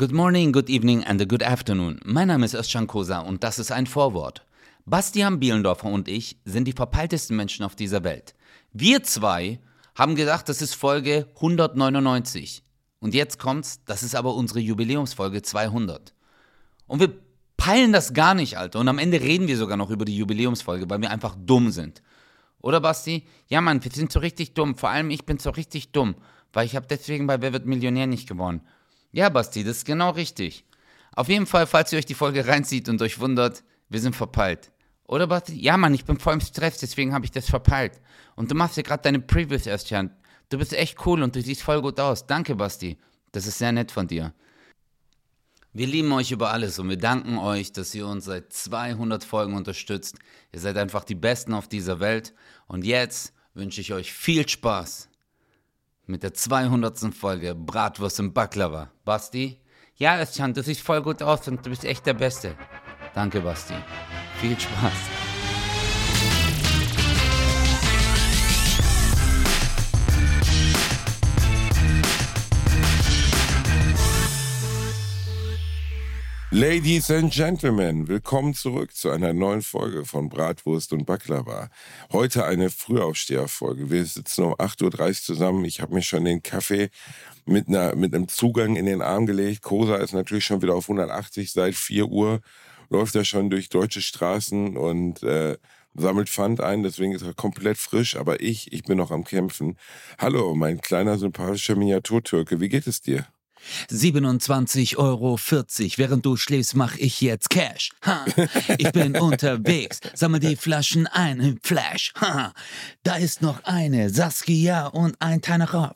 Good morning, good evening and a good afternoon. Mein Name ist Özcan Kosa und das ist ein Vorwort. Bastian Bielendorfer und ich sind die verpeiltesten Menschen auf dieser Welt. Wir zwei haben gedacht, das ist Folge 199. Und jetzt kommt's, das ist aber unsere Jubiläumsfolge 200. Und wir peilen das gar nicht, Alter. Und am Ende reden wir sogar noch über die Jubiläumsfolge, weil wir einfach dumm sind. Oder Basti? Ja, Mann, wir sind so richtig dumm. Vor allem ich bin so richtig dumm, weil ich habe deswegen bei Wer wird Millionär nicht gewonnen. Ja, Basti, das ist genau richtig. Auf jeden Fall, falls ihr euch die Folge reinzieht und euch wundert, wir sind verpeilt. Oder Basti? Ja, Mann, ich bin voll im Stress, deswegen habe ich das verpeilt. Und du machst ja gerade deine Previews erst, Jan. Du bist echt cool und du siehst voll gut aus. Danke, Basti. Das ist sehr nett von dir. Wir lieben euch über alles und wir danken euch, dass ihr uns seit 200 Folgen unterstützt. Ihr seid einfach die Besten auf dieser Welt. Und jetzt wünsche ich euch viel Spaß mit der 200. Folge Bratwurst und Baklava. Basti? Ja, Özcan, du siehst voll gut aus und du bist echt der Beste. Danke, Basti. Viel Spaß. Ladies and Gentlemen, willkommen zurück zu einer neuen Folge von Bratwurst und Baklava. Heute eine Frühaufsteherfolge. Wir sitzen um 8.30 Uhr zusammen. Ich habe mir schon den Kaffee mit, einer, mit einem Zugang in den Arm gelegt. Kosa ist natürlich schon wieder auf 180 seit 4 Uhr. Läuft er schon durch deutsche Straßen und äh, sammelt Pfand ein, deswegen ist er komplett frisch. Aber ich, ich bin noch am Kämpfen. Hallo, mein kleiner sympathischer Miniaturtürke, wie geht es dir? 27,40 Euro. Während du schläfst, mach ich jetzt Cash. Ha. Ich bin unterwegs. Sammel die Flaschen ein im Flash. Ha. Da ist noch eine Saskia und ein Tainacher.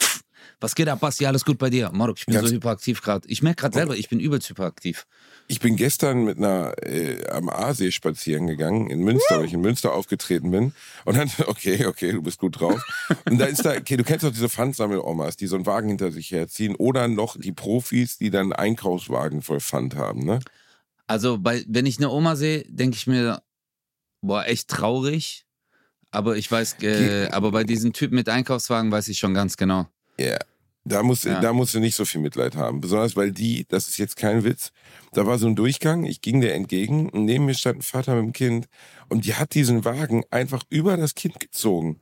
Was geht ab, Basti? Alles gut bei dir? Marok, ich bin Ganz so hyperaktiv gerade. Ich merke gerade selber, ich bin übelst hyperaktiv. Ich bin gestern mit einer äh, am Aasee spazieren gegangen in Münster, weil ich in Münster aufgetreten bin. Und dann, okay, okay, du bist gut drauf. Und da ist da, okay, du kennst doch diese Pfandsammel-Omas, die so einen Wagen hinter sich herziehen. Oder noch die Profis, die dann Einkaufswagen voll Pfand haben, ne? Also, bei, wenn ich eine Oma sehe, denke ich mir, boah, echt traurig. Aber ich weiß, äh, aber bei diesen Typen mit Einkaufswagen weiß ich schon ganz genau. Ja. Yeah. Da musst, ja. da musst du nicht so viel Mitleid haben. Besonders weil die, das ist jetzt kein Witz, da war so ein Durchgang, ich ging der entgegen und neben mir stand ein Vater mit dem Kind und die hat diesen Wagen einfach über das Kind gezogen.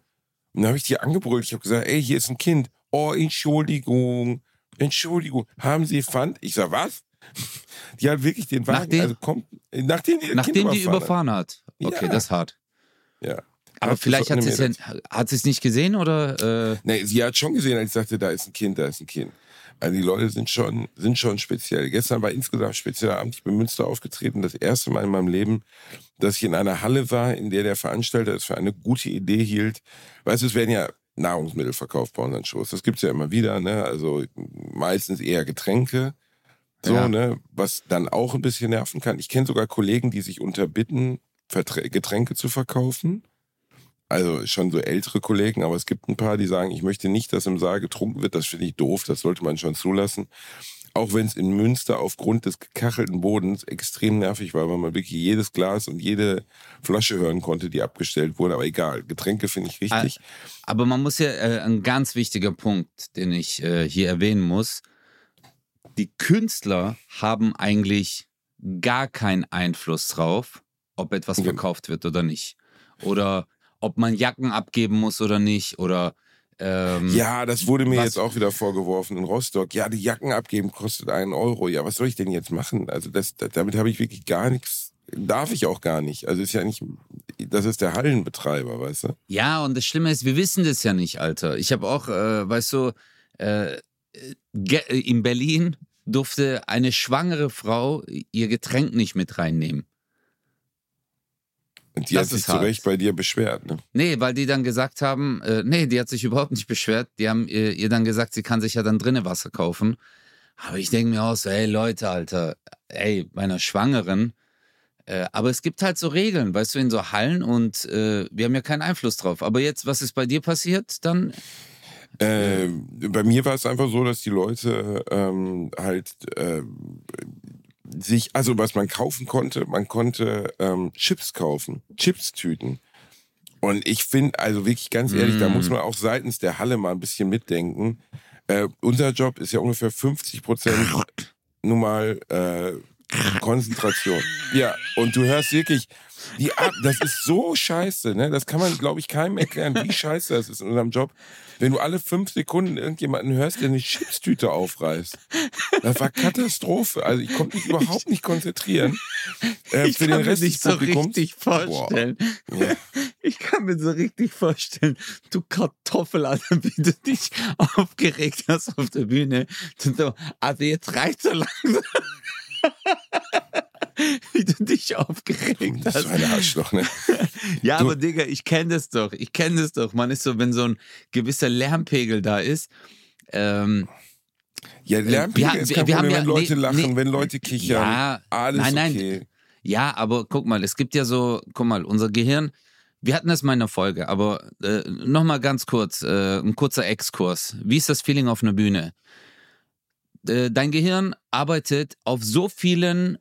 Und dann habe ich die angebrüllt. Ich habe gesagt, ey, hier ist ein Kind. Oh, Entschuldigung, Entschuldigung. Haben Sie Pfand? Ich sag, was? Die hat wirklich den Wagen, nachdem, also kommt, nachdem die, nachdem die überfahren hat. Okay, ja. das ist hart. Ja. Aber vielleicht hat sie es ja, hat es nicht gesehen oder? Äh? Nee, sie hat schon gesehen, als ich sagte, da ist ein Kind, da ist ein Kind. Also die Leute sind schon, sind schon speziell. Gestern war insgesamt spezieller Abend. Ich bin in Münster aufgetreten. Das erste Mal in meinem Leben, dass ich in einer Halle war, in der der Veranstalter es für eine gute Idee hielt. Weißt du, es werden ja Nahrungsmittel verkauft bei unseren Shows. Das gibt's ja immer wieder, ne? Also meistens eher Getränke. So, ja. ne? Was dann auch ein bisschen nerven kann. Ich kenne sogar Kollegen, die sich unterbitten, Getränke zu verkaufen also schon so ältere Kollegen, aber es gibt ein paar, die sagen, ich möchte nicht, dass im Saal getrunken wird. Das finde ich doof, das sollte man schon zulassen. Auch wenn es in Münster aufgrund des gekachelten Bodens extrem nervig war, weil man wirklich jedes Glas und jede Flasche hören konnte, die abgestellt wurde. Aber egal, Getränke finde ich richtig. Aber man muss ja, äh, ein ganz wichtiger Punkt, den ich äh, hier erwähnen muss. Die Künstler haben eigentlich gar keinen Einfluss drauf, ob etwas verkauft wird oder nicht. Oder ob man Jacken abgeben muss oder nicht oder ähm, ja, das wurde mir jetzt auch wieder vorgeworfen in Rostock. Ja, die Jacken abgeben kostet einen Euro. Ja, was soll ich denn jetzt machen? Also das, das damit habe ich wirklich gar nichts. Darf ich auch gar nicht. Also ist ja nicht, das ist der Hallenbetreiber, weißt du? Ja, und das Schlimme ist, wir wissen das ja nicht, Alter. Ich habe auch, äh, weißt du, äh, in Berlin durfte eine schwangere Frau ihr Getränk nicht mit reinnehmen. Und die das hat sich zu Recht bei dir beschwert, ne? Nee, weil die dann gesagt haben, äh, nee, die hat sich überhaupt nicht beschwert. Die haben ihr, ihr dann gesagt, sie kann sich ja dann drinnen Wasser kaufen. Aber ich denke mir auch so, ey Leute, Alter, ey, meiner Schwangeren. Äh, aber es gibt halt so Regeln, weißt du, in so Hallen und äh, wir haben ja keinen Einfluss drauf. Aber jetzt, was ist bei dir passiert dann? Äh, bei mir war es einfach so, dass die Leute ähm, halt äh, sich, also was man kaufen konnte, man konnte ähm, Chips kaufen, Chips-Tüten. Und ich finde, also wirklich ganz ehrlich, mm. da muss mm. man auch seitens der Halle mal ein bisschen mitdenken. Äh, unser Job ist ja ungefähr 50 Prozent nun mal äh, Konzentration. Ja, und du hörst wirklich, die Art, das ist so scheiße, ne? Das kann man, glaube ich, keinem erklären, wie scheiße das ist in unserem Job. Wenn du alle fünf Sekunden irgendjemanden hörst, der eine Chipstüte aufreißt. Das war Katastrophe. Also ich konnte mich überhaupt nicht konzentrieren. Äh, ich für kann den Rest mir nicht so richtig vorstellen. Ja. Ich kann mir so richtig vorstellen, du Kartoffel, also wie du dich aufgeregt hast auf der Bühne. Also jetzt reicht so langsam. wie du dich aufgeregt hast. So ein Arschloch, ne? ja, du. aber Digga, ich kenne das doch. Ich kenne das doch. Man ist so, wenn so ein gewisser Lärmpegel da ist. Ähm, ja, äh, Lärmpegel wir, ist kein wir, Problem, ja, wenn Leute nee, lachen, nee, wenn Leute kichern. Ja, alles nein, nein. Okay. Ja, aber guck mal, es gibt ja so, guck mal, unser Gehirn, wir hatten das mal in der Folge, aber äh, nochmal ganz kurz, äh, ein kurzer Exkurs. Wie ist das Feeling auf einer Bühne? Äh, dein Gehirn arbeitet auf so vielen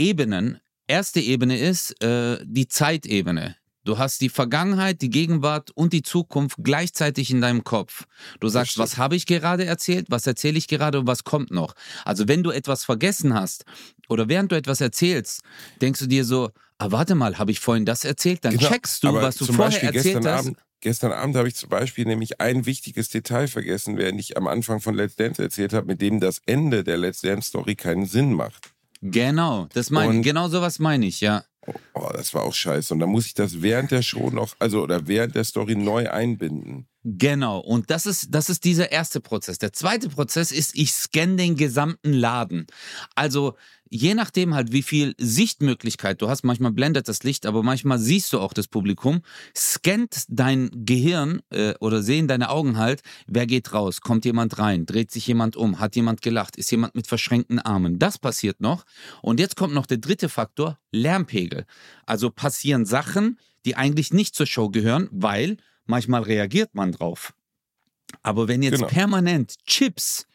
Ebenen. Erste Ebene ist äh, die Zeitebene. Du hast die Vergangenheit, die Gegenwart und die Zukunft gleichzeitig in deinem Kopf. Du sagst, was habe ich gerade erzählt, was erzähle ich gerade und was kommt noch. Also wenn du etwas vergessen hast oder während du etwas erzählst, denkst du dir so, ah, warte mal, habe ich vorhin das erzählt? Dann genau, checkst du, was du vorher Beispiel erzählt hast. Abend, gestern Abend habe ich zum Beispiel nämlich ein wichtiges Detail vergessen, während ich am Anfang von Let's Dance erzählt habe, mit dem das Ende der Let's Dance Story keinen Sinn macht. Genau, das meine genau sowas meine ich, ja. Oh, oh, das war auch scheiße. Und dann muss ich das während der Show noch, also oder während der Story neu einbinden. Genau, und das ist, das ist dieser erste Prozess. Der zweite Prozess ist, ich scanne den gesamten Laden. Also je nachdem halt, wie viel Sichtmöglichkeit du hast, manchmal blendet das Licht, aber manchmal siehst du auch das Publikum, scannt dein Gehirn äh, oder sehen deine Augen halt, wer geht raus, kommt jemand rein, dreht sich jemand um, hat jemand gelacht, ist jemand mit verschränkten Armen. Das passiert noch. Und jetzt kommt noch der dritte Faktor, Lärmpegel. Also passieren Sachen, die eigentlich nicht zur Show gehören, weil manchmal reagiert man drauf. Aber wenn jetzt genau. permanent Chips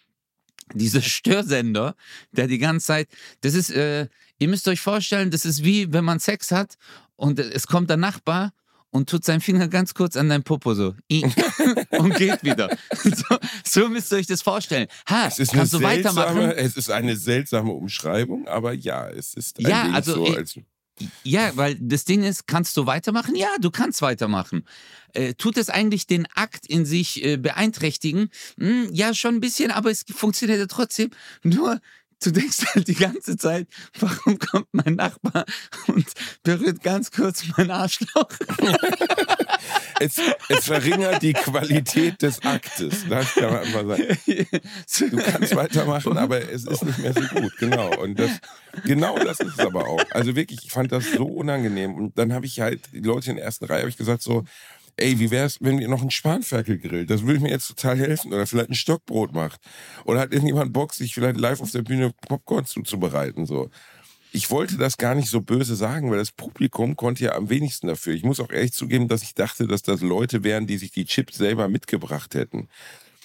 dieser Störsender, der die ganze Zeit, das ist, äh, ihr müsst euch vorstellen, das ist wie wenn man Sex hat und es kommt der Nachbar und tut seinen Finger ganz kurz an dein Popo so und geht wieder. So, so, müsst ihr euch das vorstellen. Ha, es ist kannst du weitermachen? Es ist eine seltsame Umschreibung, aber ja, es ist ein ja, also, so, als ja, weil das Ding ist, kannst du weitermachen? Ja, du kannst weitermachen. Äh, tut es eigentlich den Akt in sich äh, beeinträchtigen? Hm, ja, schon ein bisschen, aber es funktioniert ja trotzdem. Nur du denkst halt die ganze Zeit, warum kommt mein Nachbar und berührt ganz kurz mein Arschloch? es, es, verringert die Qualität des Aktes. Das kann man einfach sagen. Du kannst weitermachen, aber es ist nicht mehr so gut. Genau. Und das, genau das ist es aber auch. Also wirklich, ich fand das so unangenehm. Und dann habe ich halt die Leute in der ersten Reihe, habe ich gesagt so, ey, wie wäre es, wenn ihr noch einen Spanferkel grillt? Das würde mir jetzt total helfen. Oder vielleicht ein Stockbrot macht. Oder hat irgendjemand Bock, sich vielleicht live auf der Bühne Popcorn zuzubereiten, so. Ich wollte das gar nicht so böse sagen, weil das Publikum konnte ja am wenigsten dafür. Ich muss auch ehrlich zugeben, dass ich dachte, dass das Leute wären, die sich die Chips selber mitgebracht hätten.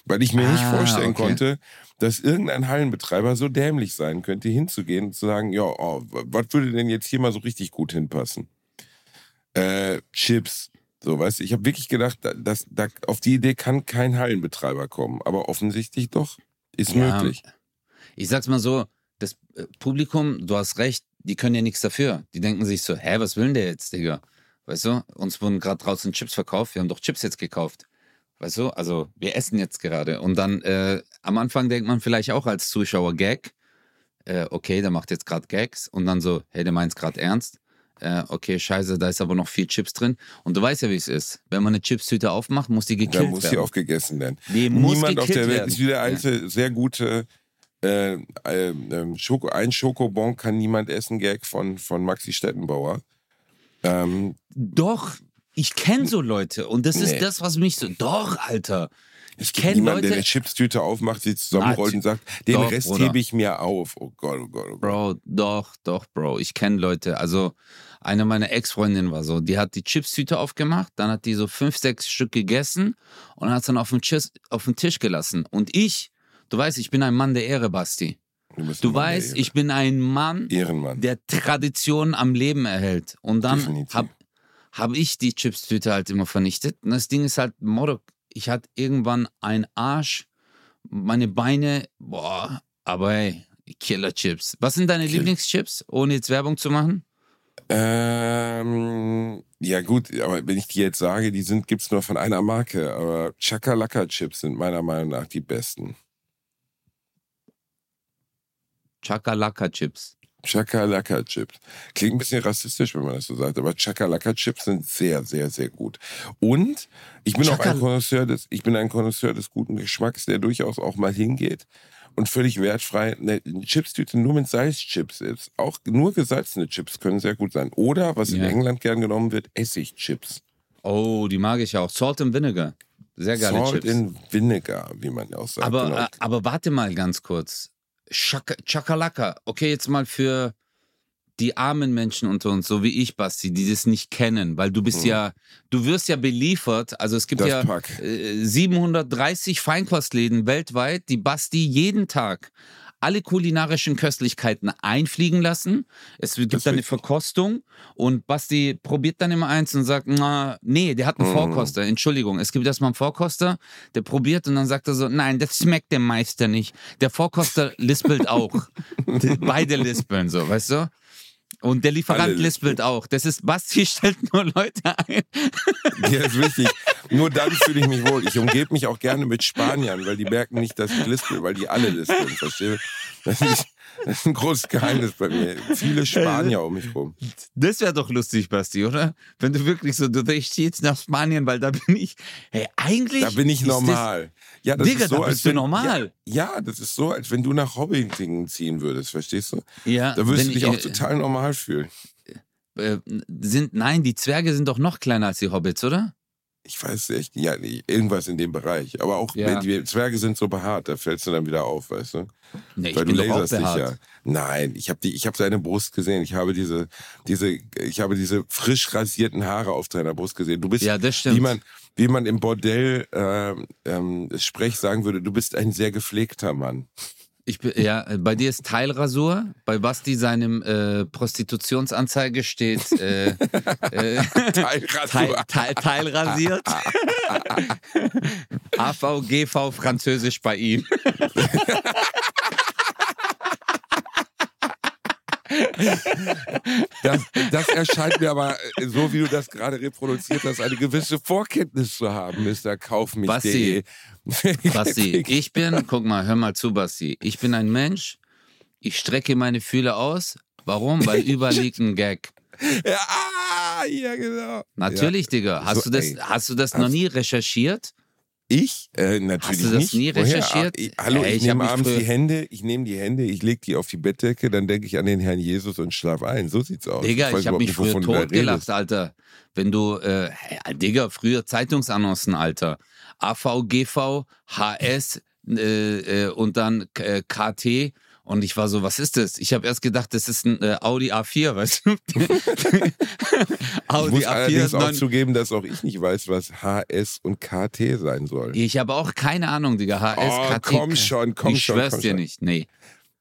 Weil ich mir ah, nicht vorstellen okay. konnte, dass irgendein Hallenbetreiber so dämlich sein könnte, hinzugehen und zu sagen, ja, oh, was würde denn jetzt hier mal so richtig gut hinpassen? Äh, Chips, so, weißt du, ich habe wirklich gedacht, dass, dass, auf die Idee kann kein Hallenbetreiber kommen. Aber offensichtlich doch, ist ja, möglich. Ich sag's mal so, das äh, Publikum, du hast recht, die können ja nichts dafür. Die denken sich so, hä, was will denn der jetzt, Digga? Weißt du, uns wurden gerade draußen Chips verkauft, wir haben doch Chips jetzt gekauft. Weißt du, also wir essen jetzt gerade. Und dann äh, am Anfang denkt man vielleicht auch als Zuschauer Gag, äh, okay, der macht jetzt gerade Gags. Und dann so, hey, der meint's gerade ernst äh, okay, scheiße, da ist aber noch viel Chips drin. Und du weißt ja, wie es ist. Wenn man eine Chipstüte aufmacht, muss die gekillt werden. Dann muss werden. die aufgegessen werden. Die Niemand auf der Welt ist wie der alte, ja. sehr gute äh, äh, Schoko, ein Schokobon kann niemand essen, Gag von, von Maxi Stettenbauer. Ähm, Doch, ich kenne so Leute und das nee. ist das, was mich so. Doch, Alter. Ich kenne Leute. der eine Chipstüte aufmacht, sie zusammenrollt ah, und sagt, den doch, Rest hebe ich mir auf. Oh Gott, oh Gott, oh Gott. Bro, doch, doch, Bro. Ich kenne Leute. Also, eine meiner Ex-Freundinnen war so, die hat die Chipstüte aufgemacht, dann hat die so fünf, sechs Stück gegessen und hat es dann auf den, Tisch, auf den Tisch gelassen. Und ich, du weißt, ich bin ein Mann der Ehre, Basti. Du, du weißt, ich bin ein Mann, Ehrenmann. der Tradition am Leben erhält. Und dann habe hab ich die Chipstüte halt immer vernichtet. Und das Ding ist halt, Motto, ich hatte irgendwann einen Arsch, meine Beine, boah, aber hey, Killer-Chips. Was sind deine Lieblingschips, ohne jetzt Werbung zu machen? Ähm, ja gut, aber wenn ich die jetzt sage, die sind gibt's nur von einer Marke, aber Chakalaka Chips sind meiner Meinung nach die besten. Chakalaka Chips. Chakalaka Chips. Klingt ein bisschen rassistisch, wenn man das so sagt, aber Chakalaka Chips sind sehr, sehr, sehr gut. Und ich bin auch ein Chakal- Connoisseur des, ich bin ein Connoisseur des guten Geschmacks, der durchaus auch mal hingeht und völlig wertfrei eine Chipstüte nur mit Salzchips ist. Auch nur gesalzene Chips können sehr gut sein. Oder, was in Ja. England gern genommen wird, Essigchips. Oh, die mag ich auch. Salt and Vinegar. Sehr geile Salt Chips. in Vinegar, wie man ja auch sagt. Aber, genau. äh, aber warte mal ganz kurz. Chaka- Chakalaka. Okay, jetzt mal für die armen Menschen unter uns, so wie ich, Basti, die das nicht kennen, weil du bist Mhm. ja, du wirst ja beliefert. Also es gibt Das ja Pack. äh, 730 Feinkostläden weltweit, die Basti jeden Tag alle kulinarischen Köstlichkeiten einfliegen lassen. Es gibt ist dann eine. Verkostung und Basti probiert dann immer eins und sagt, na, nee, der hat einen Mhm. Vorkoster. Entschuldigung, es gibt erstmal einen Vorkoster, der probiert und dann sagt er so, nein, das schmeckt dem Meister nicht. Der Vorkoster lispelt auch. Beide lispeln so, weißt du? Und der Lieferant Alle lispelt auch. Das ist, Basti stellt nur Leute ein. Ja, ist wichtig. Nur dann fühle ich mich wohl. Ich umgebe mich auch gerne mit Spaniern, weil die merken nicht, dass ich lispel, weil die alle lispeln, verstehe? Das ist, das ist ein großes Geheimnis bei mir. Viele Spanier um mich rum. Das wäre doch lustig, Basti, oder? Wenn du wirklich so, du zieh jetzt nach Spanien, weil da bin ich. Hey, eigentlich. Da bin ich ist das- normal. Ja, das Digga, ist so, da als bist du wenn, normal. Ja, ja, das ist so, als wenn du nach Hobbiting ziehen würdest, verstehst du? Ja, Da würdest du dich ich- auch total normal fühlen. Äh, sind, nein, die Zwerge sind doch noch kleiner als die Hobbits, oder? Ich weiß echt, ja, irgendwas in dem Bereich. Aber auch, Ja. wenn die Zwerge sind so behaart, da fällst du dann wieder auf, weißt du? Nee, ich Weil bin du laserst dich ja. Nein, ich habe ich habe seine Brust gesehen. Ich habe diese diese ich habe diese frisch rasierten Haare auf deiner Brust gesehen. Du bist Ja, das stimmt. wie man wie man im Bordell ähm, ähm, Sprech sagen würde, du bist ein sehr gepflegter Mann. Ich bin, ja, äh, bei dir ist Teilrasur, bei Basti seinem äh, Prostitutionsanzeige steht äh, äh, Teilrasur. Teil, Teil, teilrasiert. AVGV Französisch bei ihm. Das, das erscheint mir aber, äh, so wie du das gerade reproduziert hast, eine gewisse Vorkenntnis zu haben, Mr. Kaufmich.de. Basti, ich bin, guck mal, hör mal zu, Basti. Ich bin ein Mensch, ich strecke meine Fühler aus. Warum? Weil überall liegt ein Gag. ja, ah, ja, genau. Natürlich, Digga. Hast So, du das, ey. hast du das noch nie recherchiert? Ich? Äh, natürlich Hast du das nicht. nie Woher? recherchiert? Ah, ich, hallo, Ey, ich, ich hab nehme abends die Hände, ich nehme die Hände, ich lege die auf die Bettdecke, dann denke ich an den Herrn Jesus und schlaf ein. So sieht's aus. Digga, weiß ich habe mich früher totgelacht. Alter. Wenn du, äh, Digga, früher Zeitungsannoncen, Alter. AV, GV, HS äh, äh, und dann äh, KT. Und ich war so, was ist das? Ich habe erst gedacht, das ist ein äh, Audi A4, weißt du? Ich Audi muss allerdings A4. auch neun- zugeben, dass auch ich nicht weiß, was HS und KT sein soll. ich habe auch keine Ahnung, Digga. HS, Oh, KT. komm schon, komm ich schon, schwör's komm dir schon. nicht. Nee.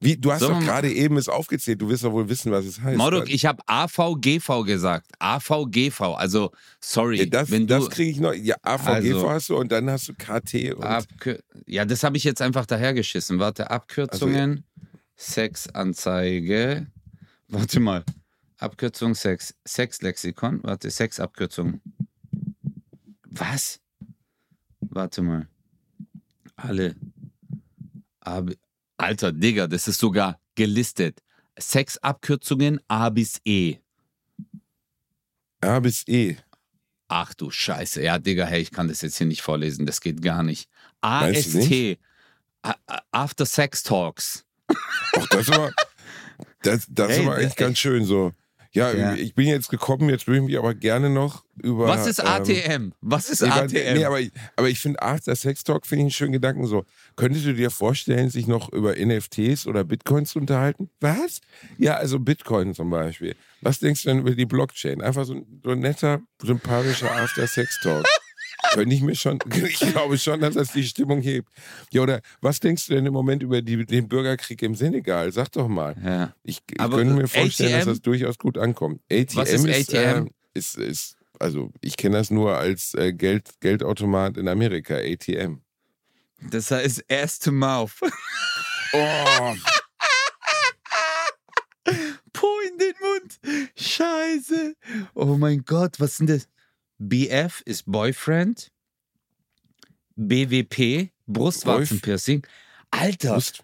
Wie, du hast Sollen doch gerade eben es aufgezählt, du wirst doch wohl wissen, was es heißt. Morduk, ich habe AVGV gesagt. AVGV. Also, sorry. ja, das wenn du, das kriege ich noch. Ja, AVGV Also- hast du und dann hast du KT und Abkür ja, das habe ich jetzt einfach dahergeschissen. Warte, Abkürzungen, Sexanzeige. Warte mal. Abkürzung Sex. Sexlexikon. Warte, Sexabkürzung. Was? Warte mal. Alle. Ab Alter, Digga, das ist sogar gelistet. Sexabkürzungen A bis E. A bis E. Ach du Scheiße. Ja, Digga, hey, ich kann das jetzt hier nicht vorlesen. Das geht gar nicht. AST. A- After Sex Talks. Ach, das war, das, das Hey, war echt ganz schön so. Ja, Ja. ich bin jetzt gekommen, jetzt will ich mich aber gerne noch über. Was ist ähm, ATM? Was ist Nee, ATM? nee, aber ich, aber ich finde After Sex Talk finde ich einen schönen Gedanken so. Könntest du dir vorstellen, sich noch über NFTs oder Bitcoins zu unterhalten? Was? Ja, also Bitcoin zum Beispiel. Was denkst du denn über die Blockchain? Einfach so ein, so ein netter, sympathischer After Sex Talk. könnte ich mir schon, ich glaube schon, dass das die Stimmung hebt. Ja, oder was denkst du denn im Moment über die, den Bürgerkrieg im Senegal? Sag doch mal. Ja. Ich, ich könnte mir vorstellen, ATM? dass das durchaus gut ankommt. ATM, was ist, ist, ATM? Äh, ist, ist also ich kenne das nur als äh, Geld, Geldautomat in Amerika, ATM. Das heißt Ass to Mouth. Oh. Po in den Mund. Scheiße. Oh mein Gott, was sind das? BF ist Boyfriend. BWP, Brustwarzenpiercing. Alter. Brust.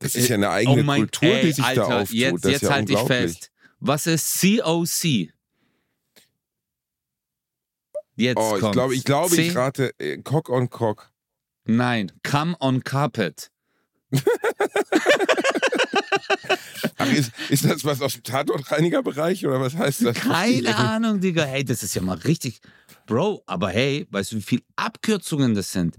Das ist ja eine eigene oh mein, Kultur, ey, die sich Alter, da auftut. Jetzt, das jetzt ja halte ich fest. Was ist COC? Jetzt Oh, ich glaube, ich, glaube, C- ich rate äh, Cock on Cock. Nein, Come on Carpet. Ach, ist, ist das was aus dem Tatortreinigerbereich oder was heißt das? Keine Ahnung, Digga. Hey, das ist ja mal richtig. Bro, aber hey, weißt du, wie viele Abkürzungen das sind?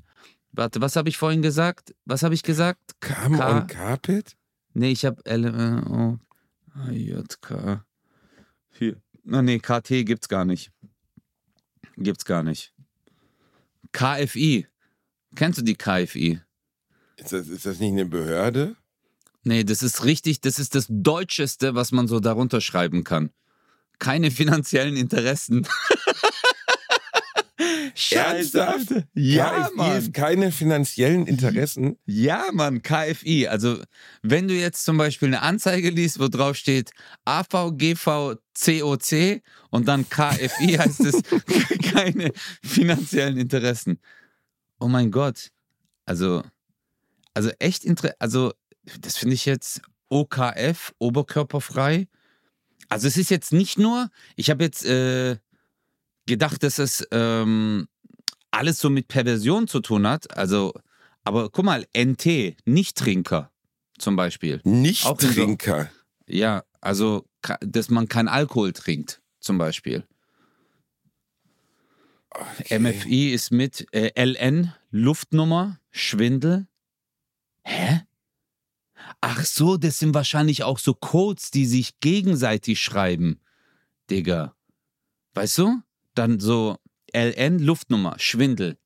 Warte, was habe ich vorhin gesagt? Was habe ich gesagt? Come K- on Carpet? Nee, ich habe L, äh, O, A, J, K. Hier. Na, nee, KT gibt's gar nicht. Gibt's gar nicht. KFI. Kennst du die KFI? Ist das, ist das nicht eine Behörde? Nee, das ist richtig, das ist das Deutscheste, was man so darunter schreiben kann. Keine finanziellen Interessen. Ernsthaft? Alter. Ja, KFI Mann. keine finanziellen Interessen. Ja, Mann, KFI. Also, wenn du jetzt zum Beispiel eine Anzeige liest, wo drauf steht AV, GV, COC und dann KFI, heißt es keine finanziellen Interessen. Oh mein Gott. Also, also echt interessant. Also, das finde ich jetzt OKF, oberkörperfrei. Also, es ist jetzt nicht nur, ich habe jetzt äh, gedacht, dass es ähm, alles so mit Perversion zu tun hat. Also, aber guck mal, NT, Nicht-Trinker zum Beispiel. So- Nicht-Trinker. Ja, also, dass man kein Alkohol trinkt, zum Beispiel. MFI ist mit äh, LN, Luftnummer, Schwindel. Hä? Ach so, das sind wahrscheinlich auch so Codes, die sich gegenseitig schreiben. Digga. Weißt du? Dann so LN, Luftnummer, Schwindel.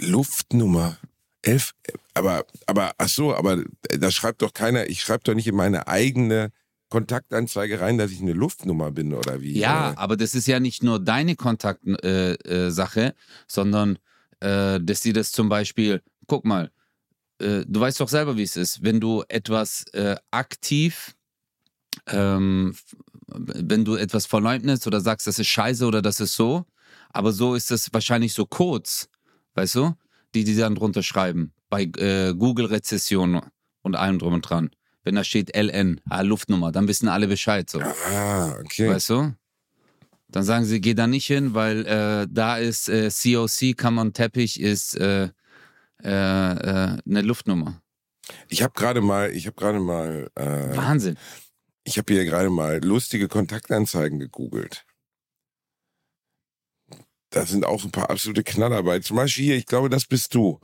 Luftnummer. Elf. Aber, aber, ach so, aber da schreibt doch keiner, ich schreibe doch nicht in meine eigene Kontaktanzeige rein, dass ich eine Luftnummer bin oder wie. Ja, Äh, aber das ist ja nicht nur deine Kontaktsache, äh, äh, sondern äh, dass sie das zum Beispiel, guck mal, äh, du weißt doch selber, wie es ist, wenn du etwas äh, aktiv, ähm, wenn du etwas verleugnest oder sagst, das ist scheiße oder das ist so, aber so ist es wahrscheinlich so Codes, weißt du, die die dann drunter schreiben, bei äh, Google-Rezession und allem drum und dran. Wenn da steht LN, ah, Luftnummer, dann wissen alle Bescheid so. Ah, okay. Weißt du? Dann sagen sie, geh da nicht hin, weil äh, da ist äh, COC, on Teppich, ist äh, äh, äh, eine Luftnummer. Ich habe gerade mal, ich habe gerade mal, äh, Wahnsinn. ich habe hier gerade mal lustige Kontaktanzeigen gegoogelt. Da sind auch ein paar absolute Knaller bei. Zum Beispiel hier, ich glaube, das bist du.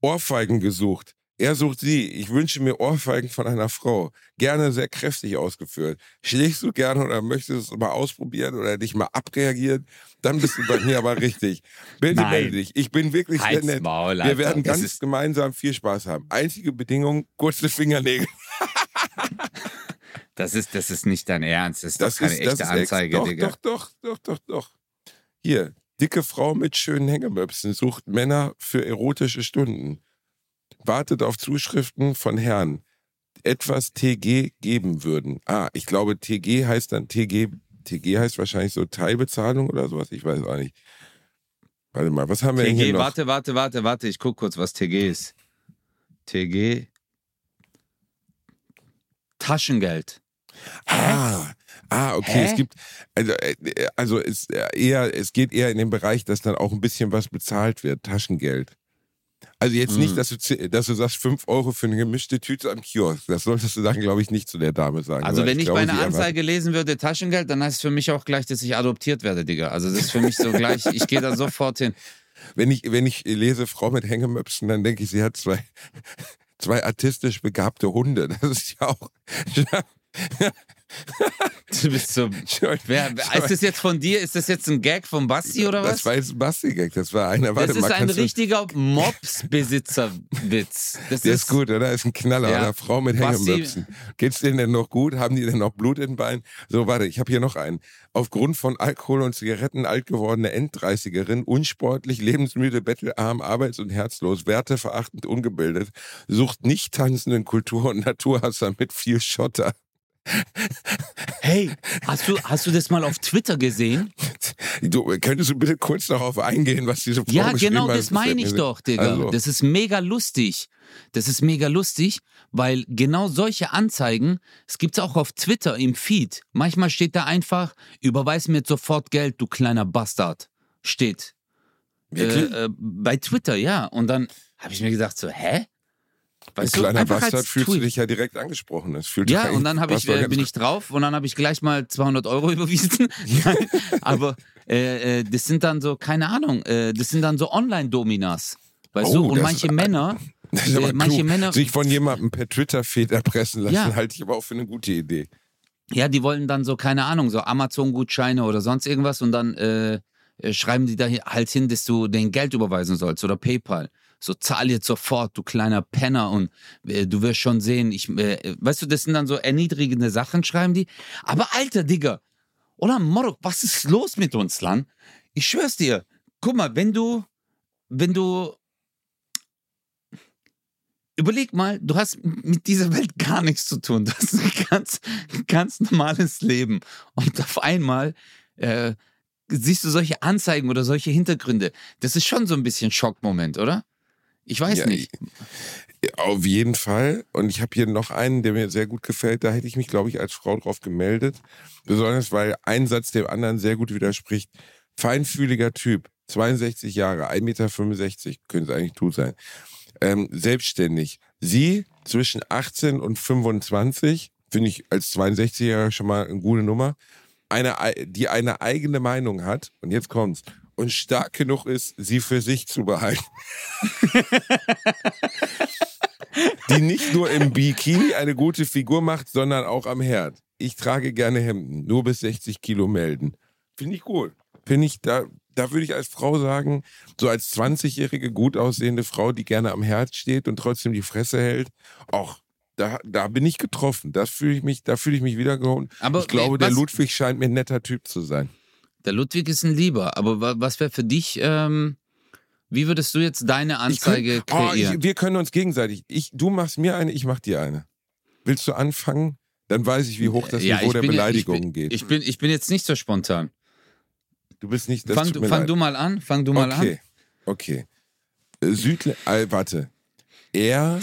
Ohrfeigen gesucht. Er sucht sie. Ich wünsche mir Ohrfeigen von einer Frau. Gerne sehr kräftig ausgeführt. Schlägst du gerne oder möchtest du es mal ausprobieren oder dich mal abreagieren? Dann bist du bei mir aber richtig. Bitte Nein. melde dich. Ich bin wirklich sehr nett. Maul, Wir werden ganz gemeinsam viel Spaß haben. Einzige Bedingung, kurze Fingernägel. das, ist, das ist nicht dein Ernst. Das ist Das doch keine ist, echte ist Anzeige, doch, Digga. Doch, doch, doch, doch, doch. Hier, dicke Frau mit schönen Hängemöpsen sucht Männer für erotische Stunden. Wartet auf Zuschriften von Herren. Etwas TG geben würden. Ah, ich glaube, TG heißt dann TG. TG heißt wahrscheinlich so Teilbezahlung oder sowas. Ich weiß auch nicht. Warte mal, was haben wir denn hier TG, noch? warte, warte, warte, warte. Ich guck kurz, was TG ist. TG. Taschengeld. Ah, ah, okay. Hä? Es gibt, also, äh, also es, äh, eher, es geht eher in den Bereich, dass dann auch ein bisschen was bezahlt wird, Taschengeld. Also jetzt Mhm. nicht, dass du, dass du sagst, 5 Euro für eine gemischte Tüte am Kiosk. Das solltest du dann, glaube ich, nicht zu der Dame sagen. Also wenn ich glaube, sie erwartet- Anzeige lesen würde, Taschengeld, dann heißt es für mich auch gleich, dass ich adoptiert werde, Digga. Also das ist für mich so gleich, ich gehe da sofort hin. Wenn ich, wenn ich lese Frau mit Hängemöpsen, dann denke ich, sie hat zwei, zwei artistisch begabte Hunde. Das ist ja auch. Du bist so. Wer, ist das jetzt von dir? Ist das jetzt ein Gag von Basti oder was? Das war jetzt ein Basti-Gag. Das war einer. Warte das ist mal, ein richtiger Mops-Besitzer-Witz. Der ist, ist, gut, oder? Das ist ein Knaller. Ja. Oder Frau mit Hängemöpsen. Geht's denen denn noch gut? Haben die denn noch Blut in den Beinen? So, warte, ich habe hier noch einen. Aufgrund von Alkohol und Zigaretten alt gewordene Enddreißigerin, unsportlich, lebensmüde, bettelarm, arbeits- und herzlos, werteverachtend, ungebildet, sucht nicht tanzenden Kultur- und Naturhasser mit viel Schotter. Hey, hast du, hast du das mal auf Twitter gesehen? Du, könntest du bitte kurz darauf eingehen, was diese Frau Ja, genau, das meine ich doch, Digga. Also. Das ist mega lustig. Das ist mega lustig, weil genau solche Anzeigen, es gibt es auch auf Twitter im Feed. Manchmal steht da einfach, überweis mir sofort Geld, du kleiner Bastard. Steht. Äh, äh, bei Twitter, ja. Und dann habe ich mir gedacht, so, hä? Weißt Ein kleiner Bastard fühlst du dich ja direkt angesprochen. Das fühlt ja, und dann ich, äh, bin ich drauf und dann habe ich gleich mal 200 Euro überwiesen. Aber äh, äh, das sind dann so, keine Ahnung, äh, das sind dann so Online-Dominas. Weißt oh, du? Und manche Männer. Äh, manche Männer. Sich von jemandem per Twitter-Feed erpressen lassen, ja. halte ich aber auch für eine gute Idee. Ja, die wollen dann so, keine Ahnung, so Amazon-Gutscheine oder sonst irgendwas und dann äh, schreiben die da halt hin, dass du den Geld überweisen sollst oder PayPal so zahl jetzt sofort, du kleiner Penner und äh, du wirst schon sehen, ich, äh, weißt du, das sind dann so erniedrigende Sachen, schreiben die. Aber alter Digga, oder Morok, was ist los mit uns, Lan? Ich schwör's dir, guck mal, wenn du, wenn du, überleg mal, du hast mit dieser Welt gar nichts zu tun. Du hast ein ganz, ganz normales Leben. Und auf einmal äh, siehst du solche Anzeigen oder solche Hintergründe. Das ist schon so ein bisschen Schockmoment, oder? Ich weiß ja, nicht. Auf jeden Fall. Und ich habe hier noch einen, der mir sehr gut gefällt. Da hätte ich mich, glaube ich, als Frau drauf gemeldet. Besonders, weil ein Satz dem anderen sehr gut widerspricht. Feinfühliger Typ, 62 Jahre, 1,65 Meter, könnte es eigentlich du sein. Ähm, selbstständig. Sie zwischen 18 und 25, finde ich als 62-Jähriger schon mal eine gute Nummer. Eine, die eine eigene Meinung hat, und jetzt kommt's, und stark genug ist, sie für sich zu behalten. die nicht nur im Bikini eine gute Figur macht, sondern auch am Herd. Ich trage gerne Hemden, nur bis 60 Kilo melden. Finde ich gut. Finde ich, da, da würde ich als Frau sagen, so als 20-jährige gut aussehende Frau, die gerne am Herd steht und trotzdem die Fresse hält, auch da, da bin ich getroffen. Das fühle ich mich, da fühle ich mich wiedergeholt. Aber ich glaube, der Ludwig scheint mir ein netter Typ zu sein. Der Ludwig ist ein Lieber, aber was wäre für dich, ähm, wie würdest du jetzt deine Anzeige könnt, oh, kreieren? Ich, wir können uns gegenseitig, ich, du machst mir eine, ich mach dir eine. Willst du anfangen? Dann weiß ich, wie hoch das ja, Niveau der Beleidigungen geht. Ich bin, ich bin jetzt nicht so spontan. Du bist nicht. fang, du, fang du, mal an. Fang du mal okay. an. Okay. Äh, Südle äh, warte. Er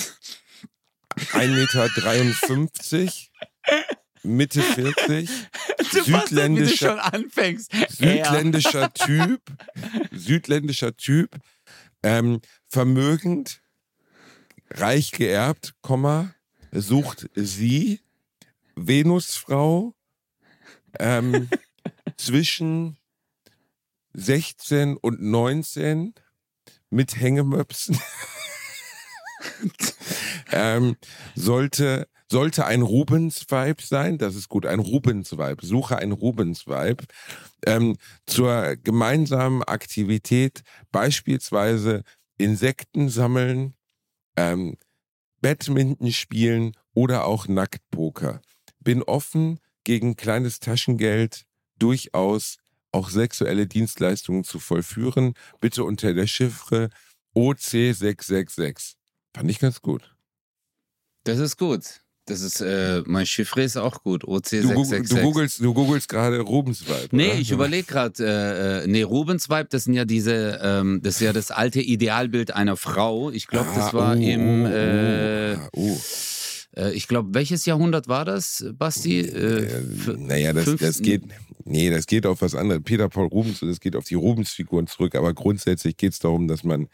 1,53 Meter. Mitte 40, südländischer, schon anfängst. südländischer Typ, südländischer Typ, ähm, vermögend, reich geerbt, Komma, sucht sie, Venusfrau, ähm, zwischen 16 und 19 mit Hängemöpsen. ähm, sollte sollte ein Rubens-Vibe sein, das ist gut, ein Rubens-Vibe. Suche ein Rubens-Vibe ähm, zur gemeinsamen Aktivität, beispielsweise Insekten sammeln, ähm, Badminton spielen oder auch Nacktpoker. Bin offen gegen kleines Taschengeld durchaus auch sexuelle Dienstleistungen zu vollführen. Bitte unter der Chiffre OC666. Fand ich ganz gut. Das ist gut. Das ist, äh, mein Chiffre ist auch gut, OC666. Du, du googelst, du googelst gerade Rubens Vibe. Nee, oder? ich überlege gerade, äh, äh, nee, Rubens Vibe, das sind ja diese, ähm, das ist ja das alte Idealbild einer Frau. Ich glaube, ah, das war oh, im, oh, äh, oh. Äh, ich glaube, welches Jahrhundert war das, Basti? Äh, naja, das, das geht, nee, das geht auf was anderes. Peter Paul Rubens und es geht auf die Rubens-Figuren zurück, aber grundsätzlich geht es darum, dass man,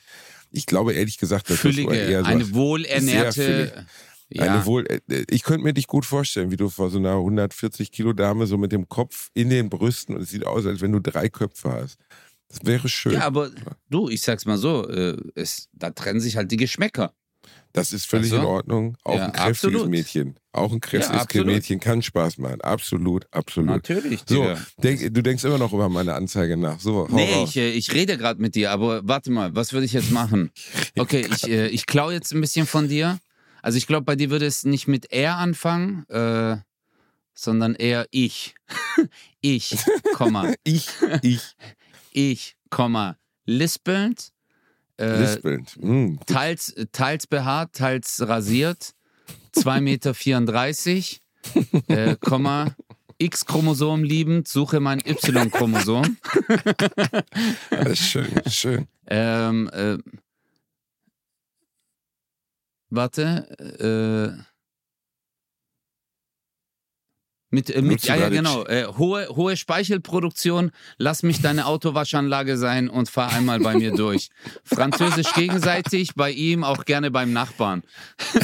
ich glaube ehrlich gesagt, dass Füllige, das eher so eine wohlernährte ja. Eine wohl, äh, äh, ich könnte mir dich gut vorstellen, wie du vor so einer 140 Kilo Dame so mit dem Kopf in den Brüsten und es sieht aus, als wenn du drei Köpfe hast. Das wäre schön. Ja, aber du, ich sag's mal so, äh, es, da trennen sich halt die Geschmäcker. Das ist völlig Ach so. in Ordnung. Auch Ja, ein kräftiges absolut. Mädchen. Auch ein kräftiges absolut. Mädchen kann Spaß machen. Absolut, absolut. Natürlich, So, denk, du denkst immer noch über meine Anzeige nach. So, Nee, ich, ich rede gerade mit dir, aber warte mal, was würde ich jetzt machen? Okay, ich, ich klaue jetzt ein bisschen von dir. Also ich glaube, bei dir würde es nicht mit er anfangen, äh, sondern eher ich. ich, Komma, ich, ich, ich, Komma, lispelnd, äh, lispelnd. Hm, teils, teils behaart, teils rasiert, 2,34 Meter, äh, Komma, X-Chromosom liebend, suche mein Y-Chromosom. das ist schön, schön. Ähm, äh, warte, äh, mit, äh, mit ja, ja, genau, äh, hohe, hohe Speichelproduktion, lass mich deine Autowaschanlage sein und fahr einmal bei mir durch. Französisch gegenseitig, bei ihm auch gerne beim Nachbarn.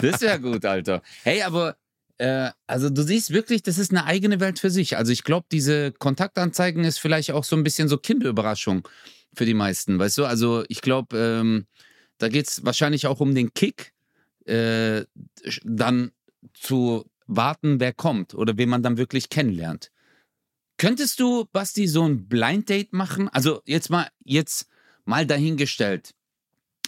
das wäre gut, Alter. Hey, aber äh, also du siehst wirklich, das ist eine eigene Welt für sich. Also ich glaube, diese Kontaktanzeigen ist vielleicht auch so ein bisschen so Kinderüberraschung für die meisten, weißt du? Also ich glaube, ähm, da geht es wahrscheinlich auch um den Kick, äh, dann zu warten, wer kommt oder wen man dann wirklich kennenlernt. Könntest du, Basti, so ein Blind Date machen? Also jetzt mal, jetzt mal dahingestellt.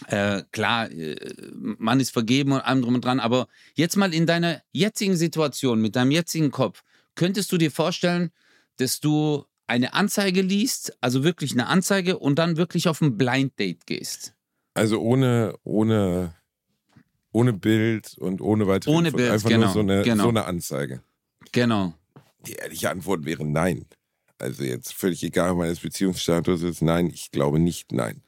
Äh, klar, äh, man ist vergeben und allem drum und dran, aber jetzt mal in deiner jetzigen Situation, mit deinem jetzigen Kopf, könntest du dir vorstellen, dass du eine Anzeige liest, also wirklich eine Anzeige und dann wirklich auf ein Blind Date gehst? Also ohne, ohne, ohne Bild und ohne weitere Ohne. Bild, Einfach genau, nur so eine, genau. so eine Anzeige. Genau. Die ehrliche Antwort wäre nein. Also jetzt völlig egal meines Beziehungsstatus ist nein, ich glaube nicht nein.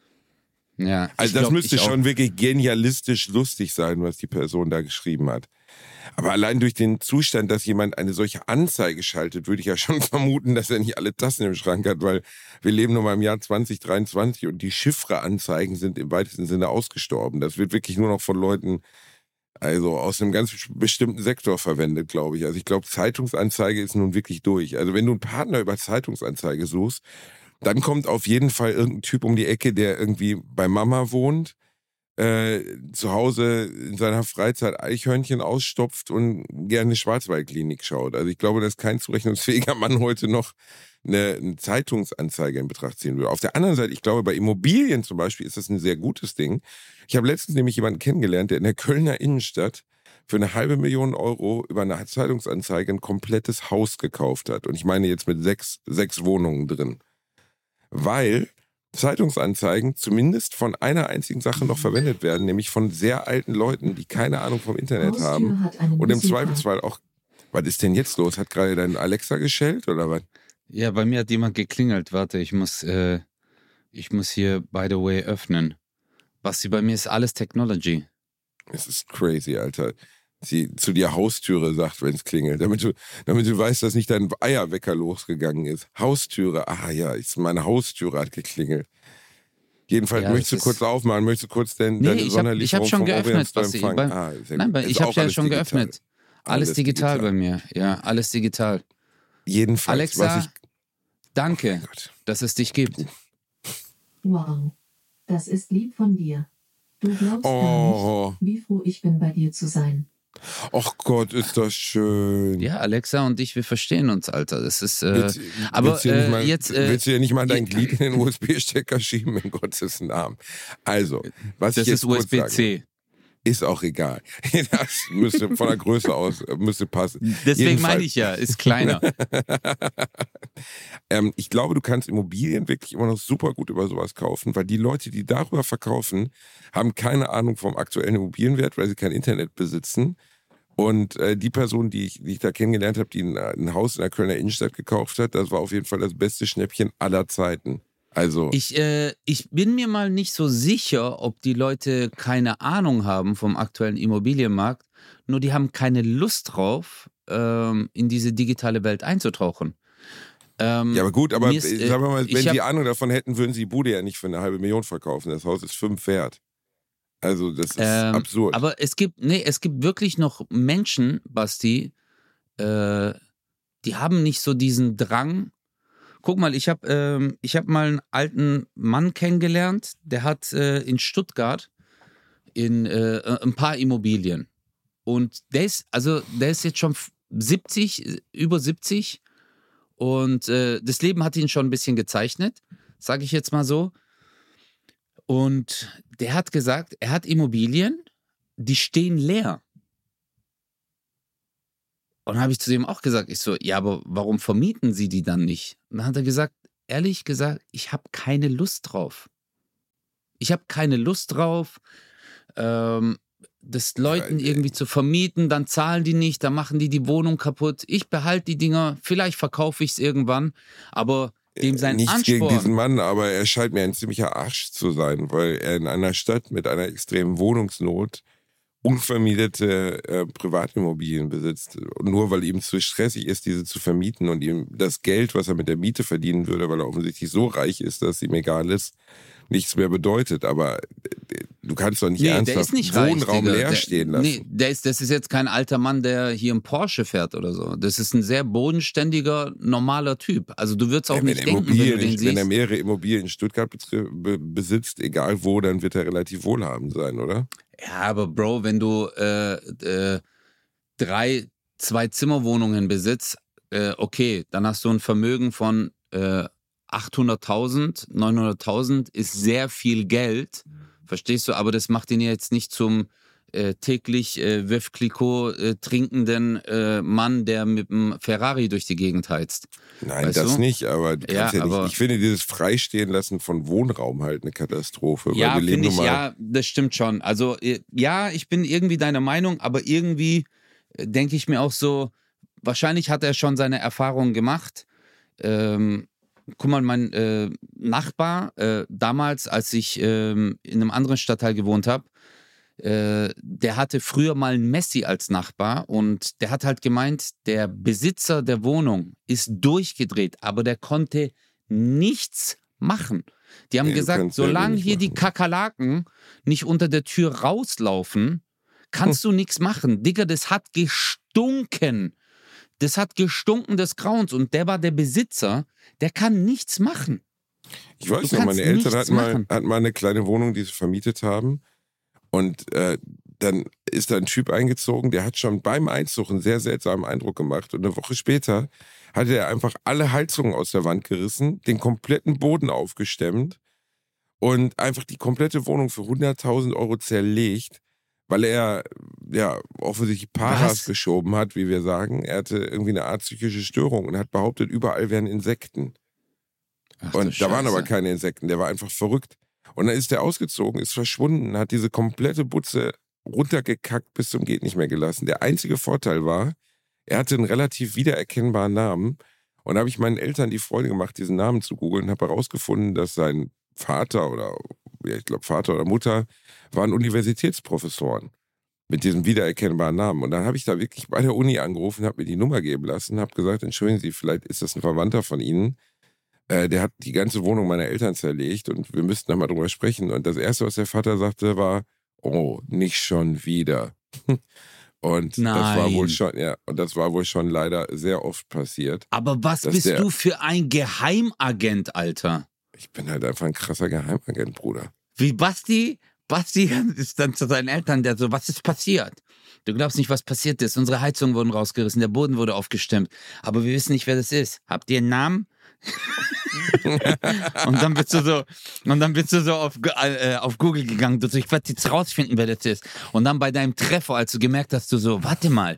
Ja. Also das glaub, müsste schon wirklich genialistisch lustig sein, was die Person da geschrieben hat. Aber allein durch den Zustand, dass jemand eine solche Anzeige schaltet, würde ich ja schon vermuten, dass er nicht alle Tassen im Schrank hat, weil wir leben nun mal im Jahr 2023 und die Chiffre-Anzeigen sind im weitesten Sinne ausgestorben. Das wird wirklich nur noch von Leuten, also aus einem ganz bestimmten Sektor verwendet, glaube ich. Also ich glaube, Zeitungsanzeige ist nun wirklich durch. Also wenn du einen Partner über Zeitungsanzeige suchst, dann kommt auf jeden Fall irgendein Typ um die Ecke, der irgendwie bei Mama wohnt, äh, zu Hause in seiner Freizeit Eichhörnchen ausstopft und gerne Schwarzwaldklinik schaut. Also ich glaube, dass kein zurechnungsfähiger Mann heute noch eine, eine Zeitungsanzeige in Betracht ziehen würde. Auf der anderen Seite, ich glaube, bei Immobilien zum Beispiel ist das ein sehr gutes Ding. Ich habe letztens nämlich jemanden kennengelernt, der in der Kölner Innenstadt für eine halbe Million Euro über eine Zeitungsanzeige ein komplettes Haus gekauft hat. Und ich meine jetzt mit sechs, sechs Wohnungen drin. Weil Zeitungsanzeigen zumindest von einer einzigen Sache noch verwendet werden, nämlich von sehr alten Leuten, die keine Ahnung vom Internet haben. Haustür hat einen Und im. Zweifelsfall auch, was ist denn jetzt los? Hat gerade dein Alexa geschellt oder was? Ja, bei mir hat jemand geklingelt. Warte, ich muss, äh, ich muss hier, by the way, öffnen. Basti, bei mir ist alles Technology. Es ist crazy, Alter. Sie zu dir Haustüre sagt, wenn es klingelt, damit du, damit du weißt, dass nicht dein Eierwecker losgegangen ist. Haustüre, ah ja, ist, meine Haustüre hat geklingelt. Jedenfalls Ja, möchtest du kurz aufmachen, möchtest du kurz denn Nee, deine ich hab- Sonderlieferung ich hab schon vom geöffnet, Basti. empfangen? Bei- ah, sehr Nein, gut. bei, ich habe ja alles schon digital. geöffnet. Alles, digital, bei mir. Ja, alles digital. Jedenfalls, Alexa, was ich, danke, Gott. dass es dich gibt. Wow. Das ist lieb von dir. Du glaubst gar Oh, nicht, wie froh ich bin, bei dir zu sein. Ach Gott, ist das schön. Ja, Alexa und ich, wir verstehen uns, Alter. Das ist. Äh, Willst, aber, willst du dir nicht äh, mal, jetzt, äh, willst du dir nicht mal dein Glied in den USB-Stecker schieben, in Gottes Namen? Also, was das ich jetzt ist USB-C. Ist auch egal. Das müsste von der Größe aus äh, müsste passen. Deswegen Jedenfalls. meine ich ja, ist kleiner. ähm, ich glaube, du kannst Immobilien wirklich immer noch super gut über sowas kaufen, weil die Leute, die darüber verkaufen, haben keine Ahnung vom aktuellen Immobilienwert, weil sie kein Internet besitzen. Und äh, die Person, die ich, die ich da kennengelernt habe, die ein, ein Haus in der Kölner Innenstadt gekauft hat, das war auf jeden Fall das beste Schnäppchen aller Zeiten. Also, Ich, äh, ich bin mir mal nicht so sicher, ob die Leute keine Ahnung haben vom aktuellen Immobilienmarkt, nur die haben keine Lust drauf, ähm, in diese digitale Welt einzutauchen. Ähm, ja, aber gut, aber ist, äh, sagen wir mal, wenn sie Ahnung davon hätten, würden sie die Bude ja nicht für eine halbe Million verkaufen. Das Haus ist fünf wert. Also, das ist Ähm, absurd. Aber es gibt, nee, es gibt wirklich noch Menschen, Basti, äh, die haben nicht so diesen Drang Guck mal, ich habe ähm, hab mal einen alten Mann kennengelernt, der hat äh, in Stuttgart in äh, ein paar Immobilien. Und der ist, also der ist jetzt schon 70, über 70 und äh, das Leben hat ihn schon ein bisschen gezeichnet, sage ich jetzt mal so. Und der hat gesagt, er hat Immobilien, die stehen leer. Und dann habe ich zu dem auch gesagt, ich so, ja, aber warum vermieten Sie die dann nicht? Und dann hat er gesagt, ehrlich gesagt, ich habe keine Lust drauf. Ich habe keine Lust drauf, ähm, das Leuten irgendwie zu vermieten, dann zahlen die nicht, dann machen die die Wohnung kaputt. Ich behalte die Dinger, vielleicht verkaufe ich es irgendwann, aber dem sein Nichts Ansporn. gegen diesen Mann, aber er scheint mir ein ziemlicher Arsch zu sein, weil er in einer Stadt mit einer extremen Wohnungsnot unvermietete äh, Privatimmobilien besitzt. Nur weil ihm zu stressig ist, diese zu vermieten und ihm das Geld, was er mit der Miete verdienen würde, weil er offensichtlich so reich ist, dass es ihm egal ist, nichts mehr bedeutet. Aber äh, du kannst doch nicht Nee, der ernsthaft ist nicht reich, Wohnraum Digga. leer der, stehen lassen. Nee, der ist, das ist jetzt kein alter Mann, der hier im Porsche fährt oder so. Das ist ein sehr bodenständiger, normaler Typ. Also du würdest auch Ja, nicht denken, wenn du den wenn er siehst. mehrere Immobilien in Stuttgart besitzt, egal wo, dann wird er relativ wohlhabend sein, oder? Ja, aber Bro, wenn du äh, äh, drei Zwei-Zimmer-Wohnungen besitzt, äh, okay, dann hast du ein Vermögen von äh, 800.000, 900.000 ist sehr viel Geld, verstehst du? Aber das macht ihn jetzt nicht zum äh, täglich äh, Veuve Clicquot äh, trinkenden äh, Mann, der mit dem Ferrari durch die Gegend heizt. Nein, Weißt das du? nicht, aber du Ja, kannst ja, nicht. Ich finde dieses Freistehen lassen von Wohnraum halt eine Katastrophe. Ja, weil wir leben ich, mal, ja, das stimmt schon. Also, äh, ja, ich bin irgendwie deiner Meinung, aber irgendwie äh, denke ich mir auch so, wahrscheinlich hat er schon seine Erfahrungen gemacht. Ähm, guck mal, mein äh, Nachbar, äh, damals, als ich ähm, in einem anderen Stadtteil gewohnt habe, äh, der hatte früher mal einen Messi als Nachbar und der hat halt gemeint, der Besitzer der Wohnung ist durchgedreht, aber der konnte nichts machen. Die haben Nee, gesagt, solange hier die machen. Kakerlaken nicht unter der Tür rauslaufen, kannst du nichts machen. Digga, das hat gestunken. Das hat gestunken des Grauens und der war der Besitzer, der kann nichts machen. ich weiß du noch, meine Eltern hatten mal, hatten mal eine kleine Wohnung, die sie vermietet haben. Und äh, dann ist da ein Typ eingezogen, der hat schon beim Einzug einen sehr seltsamen Eindruck gemacht. Und eine Woche später hatte er einfach alle Heizungen aus der Wand gerissen, den kompletten Boden aufgestemmt und einfach die komplette Wohnung für 100.000 Euro zerlegt, weil er ja offensichtlich Paras Was? geschoben hat, wie wir sagen. Er hatte irgendwie eine Art psychische Störung und hat behauptet, überall wären Insekten. Ach, Und da waren aber Scheiße. keine Insekten, der war einfach verrückt. Und dann ist der ausgezogen, ist verschwunden, hat diese komplette Butze runtergekackt bis zum geht nicht mehr gelassen. Der einzige Vorteil war, er hatte einen relativ wiedererkennbaren Namen. Und da habe ich meinen Eltern die Freude gemacht, diesen Namen zu googeln und habe herausgefunden, dass sein Vater oder, ich glaube, Vater oder Mutter waren Universitätsprofessoren mit diesem wiedererkennbaren Namen. Und dann habe ich da wirklich bei der Uni angerufen, habe mir die Nummer geben lassen, habe gesagt, entschuldigen Sie, vielleicht ist das ein Verwandter von Ihnen. Äh, der hat die ganze Wohnung meiner Eltern zerlegt und wir müssten da mal drüber sprechen. Und das Erste, was der Vater sagte, war, oh, nicht schon wieder. Und das war wohl Nein. schon, ja, und das war wohl schon leider sehr oft passiert. Aber was bist der- du für ein Geheimagent, Alter? Ich bin halt einfach ein krasser Geheimagent, Bruder. Wie Basti? Basti ist dann zu seinen Eltern, der so, was ist passiert? Du glaubst nicht, was passiert ist. Unsere Heizungen wurden rausgerissen, der Boden wurde aufgestemmt. Aber wir wissen nicht, wer das ist. Habt ihr einen Namen? und dann bist du so, und dann bist du so auf, Gu- äh, auf Google gegangen. Du so, ich werde jetzt rausfinden, wer das ist. Und dann bei deinem Treffer, als du gemerkt hast, du so, warte mal.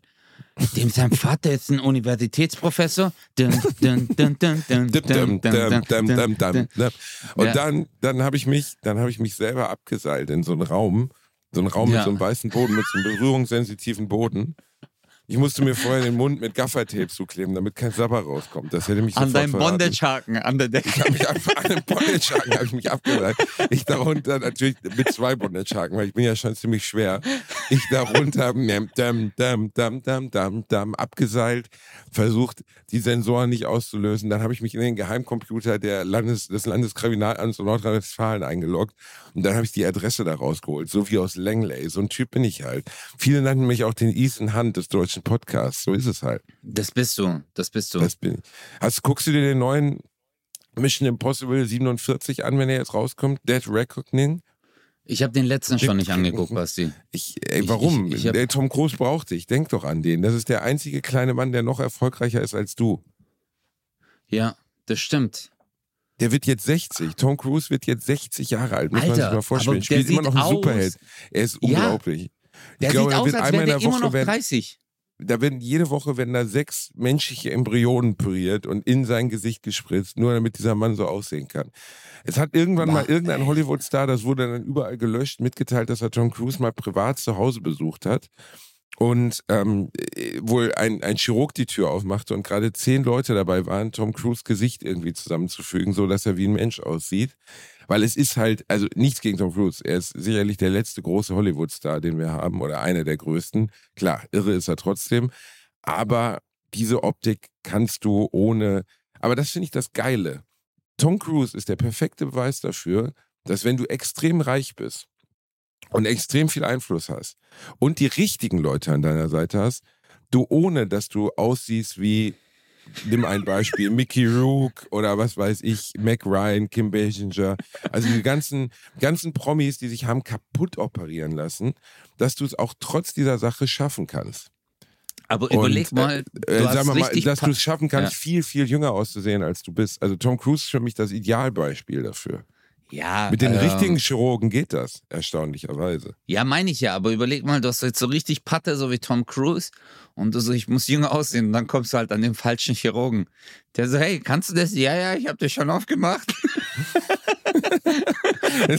Dem sein Vater ist ein Universitätsprofessor. Und dann, dann habe ich mich, dann habe ich mich selber abgeseilt in so einen Raum, so einen Raum Ja. mit so einem weißen Boden, mit so einem berührungssensitiven Boden. Ich musste mir vorher den Mund mit Gaffertape zukleben, damit kein Sabber rauskommt. Das hätte mich An deinem. Bondage-Haken, an der Decke. Ich habe mich einfach an den Bondage-Haken habe ich mich abgeseilt. Ich darunter natürlich mit zwei Bondage-Haken, weil ich bin ja schon ziemlich schwer. Ich darunter dam, dam, dam, dam, dam, dam, dam, abgeseilt, versucht, die Sensoren nicht auszulösen. Dann habe ich mich in den Geheimcomputer der Landes, des Landeskriminalamts Nordrhein-Westfalen eingeloggt und dann habe ich die Adresse da rausgeholt, so wie aus Langley. So ein Typ bin ich halt. Viele nannten mich auch den Ethan Hunt des deutschen Podcasts. So ist es halt. Das bist du, das bist du. Das bin ich. Hast, guckst du dir den neuen Mission Impossible 47 an, wenn er jetzt rauskommt. Dead Reckoning. Ich habe den letzten schon nicht angeguckt, Basti. Ich, ey, warum? Ich- ich- ich der Tom Cruise braucht dich. Denk doch an den. Das ist der einzige kleine Mann, der noch erfolgreicher ist als du. Ja, das stimmt. Der wird jetzt 60. Tom Cruise wird jetzt 60 Jahre alt. Muss man Alter, sich mal vorstellen. aber Spielt immer noch einen sieht Superheld. Er ist Ja. unglaublich. Der ich glaube, sieht aus, wird als einmal wäre in der immer Woche noch werden, 30. da werden jede Woche werden da sechs menschliche Embryonen püriert und in sein Gesicht gespritzt, nur damit dieser Mann so aussehen kann. Es hat irgendwann mal Boah, irgendein Hollywood-Star, das wurde dann überall gelöscht, mitgeteilt, dass er Tom Cruise mal privat zu Hause besucht hat und ähm, äh, wohl ein, ein Chirurg die Tür aufmachte und gerade zehn Leute dabei waren, Tom Cruise Gesicht irgendwie zusammenzufügen, so dass er wie ein Mensch aussieht. Weil es ist halt, also nichts gegen Tom Cruise. Er ist sicherlich der letzte große Hollywood-Star, den wir haben, oder einer der größten. Klar, irre ist er trotzdem. Aber diese Optik kannst du ohne. Aber das finde ich das Geile. Tom Cruise ist der perfekte Beweis dafür, dass wenn du extrem reich bist und extrem viel Einfluss hast und die richtigen Leute an deiner Seite hast, du ohne, dass du aussiehst wie, nimm ein Beispiel, Mickey Rook oder was weiß ich, Mac Ryan, Kim Basinger, also die ganzen, ganzen Promis, die sich haben kaputt operieren lassen, dass du es auch trotz dieser Sache schaffen kannst. Aber Und, überleg mal, du Äh, sagen wir mal, richtig dass du es schaffen kannst, Ja. viel, viel jünger auszusehen, als du bist. Also Tom Cruise ist für mich das Idealbeispiel dafür. Ja, Mit den ähm, richtigen Chirurgen geht das, erstaunlicherweise. Ja, meine ich ja, aber überleg mal, du hast jetzt so richtig Patte, so wie Tom Cruise, und du so, ich muss jünger aussehen, und dann kommst du halt an den falschen Chirurgen. Der so, hey, kannst du das? Ja, ja, ich hab das schon aufgemacht.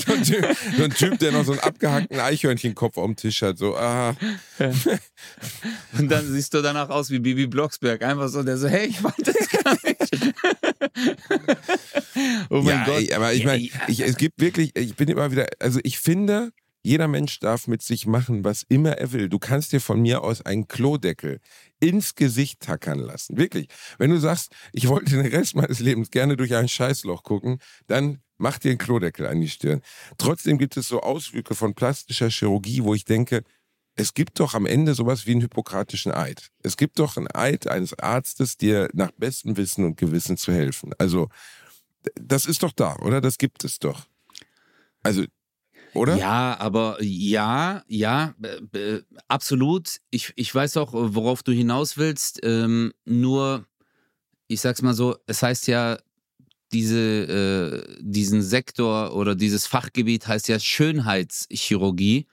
so, ein typ, so ein Typ, der noch so einen abgehackten Eichhörnchenkopf auf dem Tisch hat, so, ah, Und dann siehst du danach aus wie Bibi Blocksberg. Einfach so, der so, hey, ich wollte das gar nicht. oh mein ja, Gott. ey, aber ich meine, es gibt wirklich, ich bin immer wieder, also ich finde, jeder Mensch darf mit sich machen, was immer er will. Du kannst dir von mir aus einen Klodeckel ins Gesicht tackern lassen. Wirklich. Wenn du sagst, ich wollte den Rest meines Lebens gerne durch ein Scheißloch gucken, dann mach dir einen Klodeckel an die Stirn. Trotzdem gibt es so Ausflüge von plastischer Chirurgie, wo ich denke, es gibt doch am Ende sowas wie einen hippokratischen Eid. Es gibt doch einen Eid eines Arztes, dir nach bestem Wissen und Gewissen zu helfen. Also, das ist doch da, oder? Das gibt es doch. Also, oder? Ja, aber ja, ja, äh, absolut. Ich, ich weiß auch, worauf du hinaus willst. Ähm, nur, ich sag's mal so, es heißt ja, diese, äh, diesen Sektor oder dieses Fachgebiet heißt ja Schönheitschirurgie.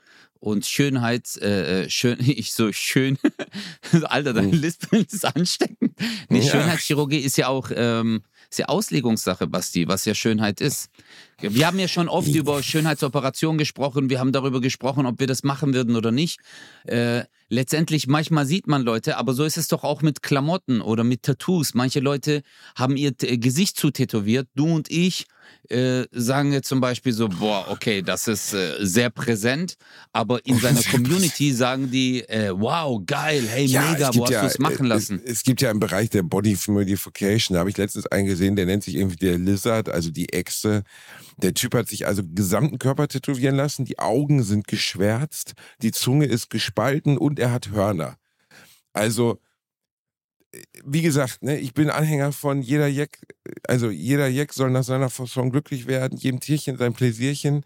Und Schönheits, äh, äh, schön, ich so schön, Alter, dein Lispeln ist ansteckend. Nee, Ja. Schönheitschirurgie ist ja auch, ähm, ist ja Auslegungssache, Basti, was ja Schönheit ist. Wir haben ja schon oft über Schönheitsoperationen gesprochen. Wir haben darüber gesprochen, ob wir das machen würden oder nicht. Äh, letztendlich, manchmal sieht man Leute, aber so ist es doch auch mit Klamotten oder mit Tattoos. Manche Leute haben ihr T- Gesicht zu tätowiert. Du und ich äh, sagen jetzt zum Beispiel so, boah, okay, das ist äh, sehr präsent, aber in seiner Community sagen die, äh, wow, geil, hey, mega, wo hast du es machen lassen? Es, es gibt ja im Bereich der Body Modification, da habe ich letztens einen gesehen, der nennt sich irgendwie der Lizard, also die Echse. Der Typ hat sich also gesamten Körper tätowieren lassen, die Augen sind geschwärzt, die Zunge ist gespalten und er hat Hörner. Also, äh, wie gesagt, ne, ich bin Anhänger von jeder Jack, also jeder Jack soll nach seiner Fasson glücklich werden, jedem Tierchen sein Pläsierchen.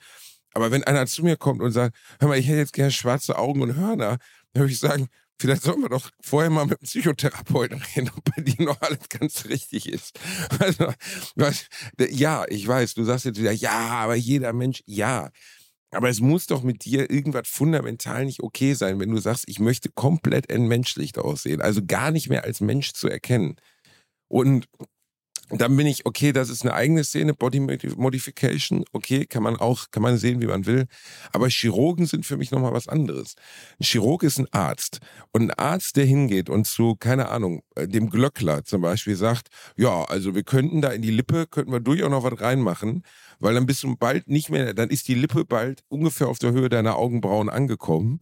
Aber wenn einer zu mir kommt und sagt, hör mal, ich hätte jetzt gerne schwarze Augen und Hörner, dann würde ich sagen, vielleicht sollten wir doch vorher mal mit dem Psychotherapeuten reden, ob bei dir noch alles ganz richtig ist. Also, was, ja, ich weiß, du sagst jetzt wieder, ja, aber jeder Mensch, ja. Aber es muss doch mit dir irgendwas fundamental nicht okay sein, wenn du sagst, ich möchte komplett entmenschlicht aussehen, also gar nicht mehr als Mensch zu erkennen. Und dann bin ich, okay, das ist eine eigene Szene, Body Modification, okay, kann man auch, kann man sehen, wie man will. Aber Chirurgen sind für mich nochmal was anderes. Ein Chirurg ist ein Arzt. Und ein Arzt, der hingeht und zu, keine Ahnung, äh, dem Glöckler zum Beispiel sagt, ja, also wir könnten da in die Lippe, könnten wir durchaus noch was reinmachen, weil dann bist du bald nicht mehr, dann ist die Lippe bald ungefähr auf der Höhe deiner Augenbrauen angekommen.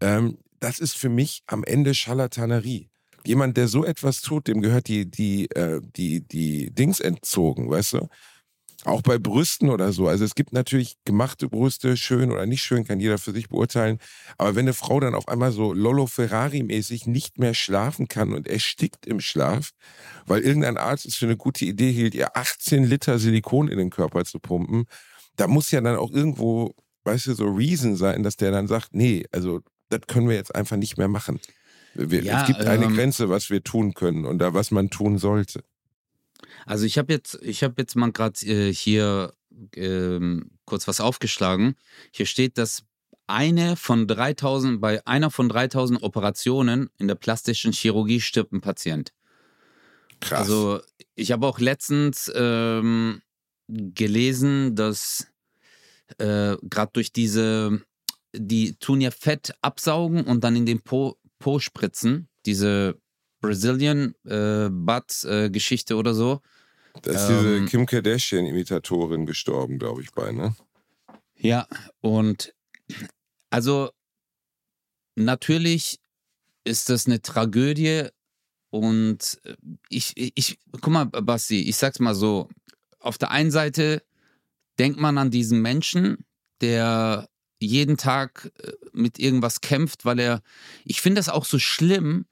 Ähm, das ist für mich am Ende Scharlatanerie jemand, der so etwas tut, dem gehört die, die, äh, die, die Dings entzogen, weißt du? Auch bei Brüsten oder so. Also es gibt natürlich gemachte Brüste, schön oder nicht schön, kann jeder für sich beurteilen. Aber wenn eine Frau dann auf einmal so Lollo Ferrari-mäßig nicht mehr schlafen kann und erstickt im Schlaf, weil irgendein Arzt es für eine gute Idee hielt, ihr 18 Liter Silikon in den Körper zu pumpen, da muss ja dann auch irgendwo, weißt du, so Reason sein, dass der dann sagt, nee, also das können wir jetzt einfach nicht mehr machen. Wir, Ja, es gibt eine ähm, Grenze, was wir tun können und da was man tun sollte. Also ich habe jetzt, ich habe jetzt mal gerade äh, hier ähm, kurz was aufgeschlagen. Hier steht, dass eine von 3000, bei einer von 3000 Operationen in der plastischen Chirurgie stirbt ein Patient. Krass. Also ich habe auch letztens ähm, gelesen, dass äh, gerade durch diese, die tun ja Fett absaugen und dann in den Po, po spritzen, diese Brazilian äh, Butt äh, oder so. da ist diese ähm, Kim Kardashian-Imitatorin gestorben, glaube ich, bei, ne? Ja, und also natürlich ist das eine Tragödie und äh, ich, ich, guck mal, Basti, ich sag's mal so, auf der einen Seite denkt man an diesen Menschen, der jeden Tag äh, mit irgendwas kämpft, weil er, ich finde das auch so schlimm,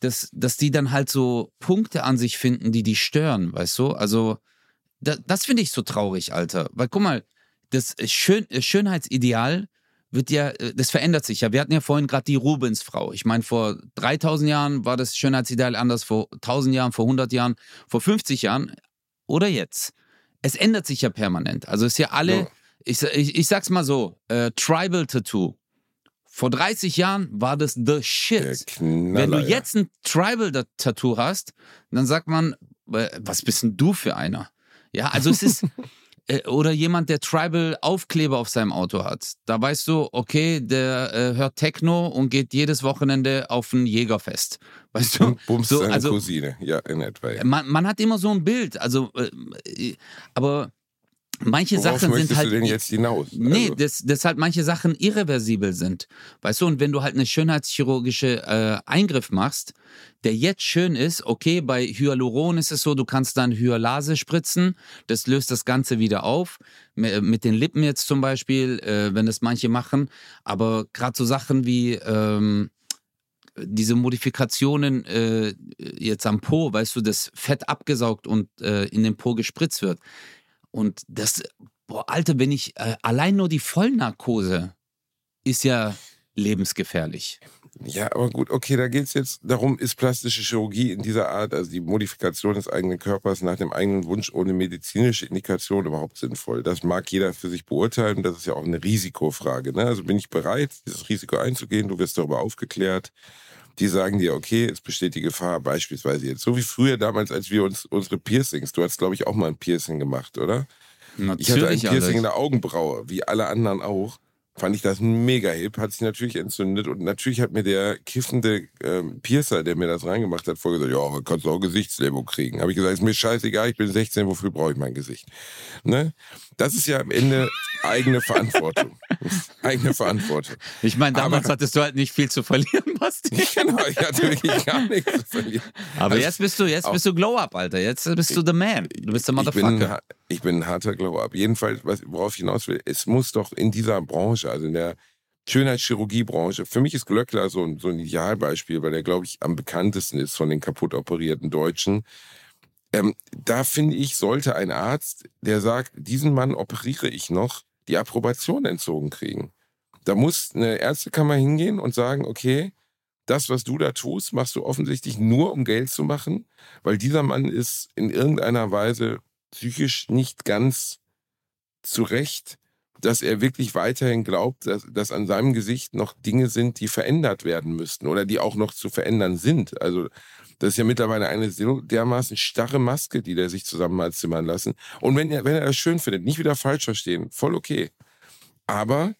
dass, dass die dann halt so Punkte an sich finden, die die stören, weißt du? Also, da, das finde ich so traurig, Alter. Weil guck mal, das Schön, Schönheitsideal wird ja, äh, das verändert sich ja. Wir hatten ja vorhin gerade die Rubensfrau. Ich meine, vor 3000 Jahren war das Schönheitsideal anders, vor 1000 Jahren, vor 100 Jahren, vor 50 Jahren oder jetzt. Es ändert sich ja permanent. Also ist ja alle, Ja. Ich, ich, ich sag's mal so, äh, Tribal Tattoo. Vor 30 Jahren war das the shit. Knaller, Wenn du jetzt ein Tribal-Tattoo hast, dann sagt man, äh, was bist denn du für einer? Ja, also es ist, äh, oder jemand, der Tribal-Aufkleber auf seinem Auto hat. Da weißt du, okay, der äh, hört Techno und geht jedes Wochenende auf ein Jägerfest. Weißt du? Und So, seine also- Cousine. Ja, in etwa. Ja. Man, man hat immer so ein Bild, also, äh, aber manche Worauf Sachen sind halt. du denn jetzt hinaus? Nee, Also, dass, dass halt manche Sachen irreversibel sind. Weißt du, und wenn du halt eine schönheitschirurgische äh, Eingriff machst, der jetzt schön ist, okay, bei Hyaluron ist es so, du kannst dann Hyalase spritzen, das löst das Ganze wieder auf. M- Mit den Lippen jetzt zum Beispiel, äh, wenn das manche machen. Aber gerade so Sachen wie ähm, diese Modifikationen äh, jetzt am Po, weißt du, das Fett abgesaugt und äh, in den Po gespritzt wird. Und das, boah, Alter, wenn ich äh, allein nur die Vollnarkose ist ja lebensgefährlich. Ja, aber gut, okay, da geht es jetzt darum, ist plastische Chirurgie in dieser Art, also die Modifikation des eigenen Körpers nach dem eigenen Wunsch ohne medizinische Indikation überhaupt sinnvoll? Das mag jeder für sich beurteilen. Das ist ja auch eine Risikofrage. Ne? Also bin ich bereit, dieses Risiko einzugehen? Du wirst darüber aufgeklärt. Die sagen dir, okay, es besteht die Gefahr, beispielsweise jetzt, so wie früher damals, als wir uns unsere Piercings, du hast, glaube ich, auch mal ein Piercing gemacht, oder? Ich hatte ein Natürlich, Piercing in Alter. der Augenbraue, wie alle anderen auch. Fand ich das mega hip, hat sich natürlich entzündet und natürlich hat mir der kiffende ähm, Piercer, der mir das reingemacht hat, vorgesagt, ja, kannst du auch Gesichtslähmung kriegen. Habe ich gesagt, ist mir scheißegal, ich bin 16, wofür brauche ich mein Gesicht? Ne? Das ist ja am Ende eigene Verantwortung. eigene Verantwortung. Ich meine, damals Aber- hattest du halt nicht viel zu verlieren, Basti. Genau, ich hatte wirklich gar nichts zu verlieren. Aber Also, jetzt bist du, jetzt auch- bist du Glow-Up, Alter. Jetzt bist du the man. Du bist der Ich bin, Motherfucker. ich bin ein harter Glow-Up. Jedenfalls, was, worauf ich hinaus will, es muss doch in dieser Branche, also in der Schönheitschirurgiebranche, für mich ist Glöckler so ein, so ein Idealbeispiel, weil der, glaube ich, am bekanntesten ist von den kaputt operierten Deutschen. Ähm, da finde ich, sollte ein Arzt, der sagt, diesen Mann operiere ich noch, die Approbation entzogen kriegen. Da muss eine Ärztekammer hingehen und sagen, okay, das, was du da tust, machst du offensichtlich nur, um Geld zu machen, weil dieser Mann ist in irgendeiner Weise psychisch nicht ganz zurecht, dass er wirklich weiterhin glaubt, dass, dass an seinem Gesicht noch Dinge sind, die verändert werden müssten oder die auch noch zu verändern sind. Also das ist ja mittlerweile eine dermaßen starre Maske, die der sich zusammen hat zimmern lassen. Und wenn er, wenn er das schön findet, nicht wieder falsch verstehen, voll okay. Aber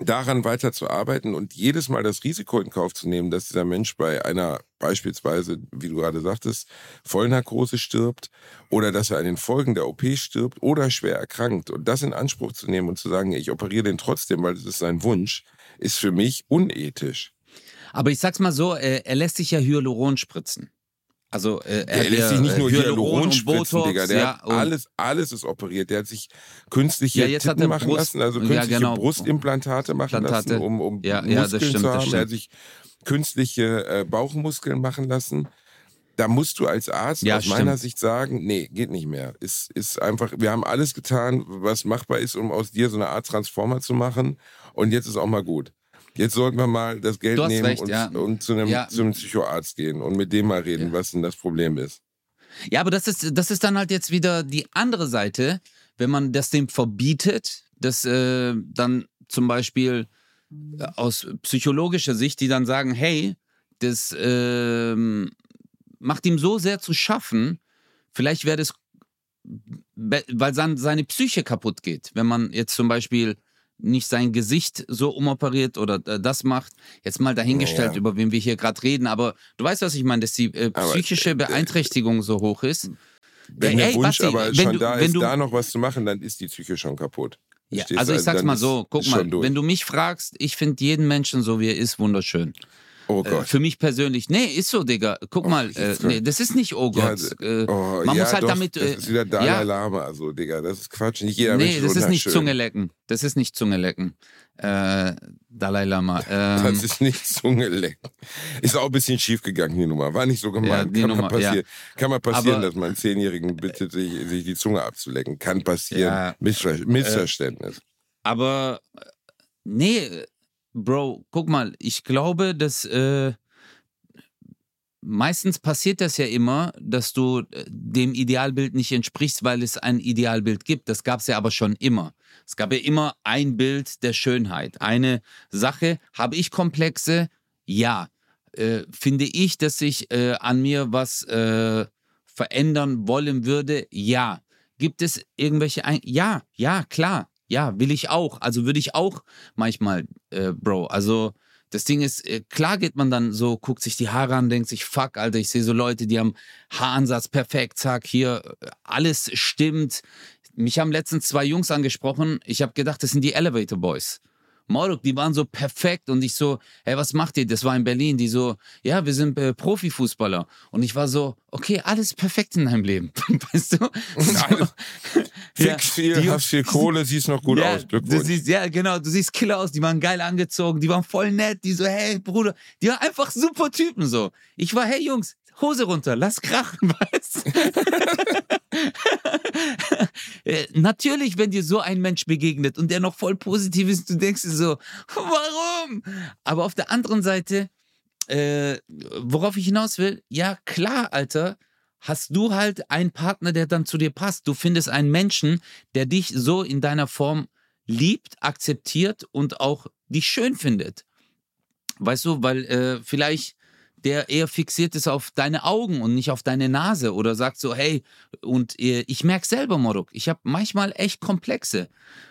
daran weiter zu arbeiten und jedes Mal das Risiko in Kauf zu nehmen, dass dieser Mensch bei einer beispielsweise, wie du gerade sagtest, Vollnarkose stirbt oder dass er an den Folgen der OP stirbt oder schwer erkrankt und das in Anspruch zu nehmen und zu sagen, ich operiere den trotzdem, weil das ist sein Wunsch, ist für mich unethisch. Aber ich sag's mal so, äh, er lässt sich ja Hyaluron spritzen. Also äh, er Der lässt ja, sich nicht äh, nur Hyaluron spritzen, Digga. Der ja, alles, alles ist operiert. Der hat sich künstliche Ja, jetzt Titten machen Brust- lassen, also ja, künstliche genau. Brustimplantate machen Implantate. lassen, um, um Ja, ja, das Muskeln stimmt, zu haben. Der hat sich künstliche äh, Bauchmuskeln machen lassen. Da musst du als Arzt Ja, aus meiner stimmt. Sicht sagen, nee, geht nicht mehr. Ist, ist einfach, wir haben alles getan, was machbar ist, um aus dir so eine Art Transformer zu machen. Und jetzt ist auch mal gut. Jetzt sollten wir mal das Geld nehmen recht, und, ja. und zu, einem, Ja. zu einem Psychoarzt gehen und mit dem mal reden, Ja. was denn das Problem ist. Ja, aber das ist, das ist dann halt jetzt wieder die andere Seite, wenn man das dem verbietet, dass äh, dann zum Beispiel äh, aus psychologischer Sicht, die dann sagen, hey, das ähm, macht ihm so sehr zu schaffen, vielleicht wäre das, weil dann seine Psyche kaputt geht, wenn man jetzt zum Beispiel nicht sein Gesicht so umoperiert oder äh, das macht. Jetzt mal dahingestellt, Ja. über wen wir hier gerade reden, aber du weißt, was ich meine, dass die äh, Aber, psychische äh, Beeinträchtigung so hoch ist. Wenn der ey, Wunsch Basti, aber wenn schon du- da ist, du- da noch was zu machen, dann ist die Psyche schon kaputt. Ja, also ich sag's dann mal so, guck mal, wenn du mich fragst, ich finde jeden Menschen so wie er ist wunderschön. Oh Äh, Gott. für mich persönlich, nee, ist so, Digga. Guck Oh, mal, äh, nee, das ist nicht oh Ja, Gott. äh, oh, man ja, muss halt doch, damit. Das Äh, ist wieder Dalai ja, Lama, also, Digga, das ist Quatsch. Nicht jeder nee, das ist nicht. Zunge lecken. Das ist nicht Zunge lecken. Äh, Dalai Lama. Ähm, Das ist nicht Zunge lecken. Ist auch ein bisschen schief gegangen, die Nummer. War nicht so Ja, gemeint. die Kann, Nummer, mal passieren. Kann mal passieren, Aber- dass man einen Zehnjährigen bittet, sich, sich die Zunge abzulecken. Kann passieren. Ja, Missver Missverständnis. Aber äh, nee, äh, Bro, guck mal, ich glaube, dass äh, meistens passiert das ja immer, dass du äh, dem Idealbild nicht entsprichst, weil es ein Idealbild gibt. Das gab es ja aber schon immer. Es gab ja immer ein Bild der Schönheit. Eine Sache, habe ich Komplexe? Ja. Äh, finde ich, dass ich äh, an mir was äh, verändern wollen würde? Ja. Gibt es irgendwelche ein Ja, ja, klar. Ja, will ich auch. Also würde ich auch manchmal, äh, Bro. Also das Ding ist, äh, klar geht man dann so, guckt sich die Haare an, denkt sich, fuck, Alter, ich sehe so Leute, die haben Haaransatz perfekt, zack, hier, äh, alles stimmt. Mich haben letztens zwei Jungs angesprochen, ich habe gedacht, das sind die Elevator Boys. Moruk, die waren so perfekt und ich so, hey, was macht ihr? Das war in Berlin, die so, ja, wir sind äh, Profifußballer. Und ich war so, okay, alles perfekt in deinem Leben, weißt du? Alles Ja, viel, die- hast viel Kohle, siehst noch gut ja, aus. Du siehst, ja, genau, du siehst killer aus, die waren geil angezogen, die waren voll nett, die so, hey, Bruder, die waren einfach super Typen so. Ich war, hey Jungs, Hose runter, lass krachen, weißt Äh, Natürlich, wenn dir so ein Mensch begegnet und der noch voll positiv ist, du denkst dir so, warum? Aber auf der anderen Seite, äh, worauf ich hinaus will, ja klar, Alter, hast du halt einen Partner, der dann zu dir passt. Du findest einen Menschen, der dich so in deiner Form liebt, akzeptiert und auch dich schön findet. Weißt du, weil äh, vielleicht der eher fixiert ist auf deine Augen und nicht auf deine Nase oder sagt so, hey, und äh, ich merke selber, Moruk, ich habe manchmal echt Komplexe.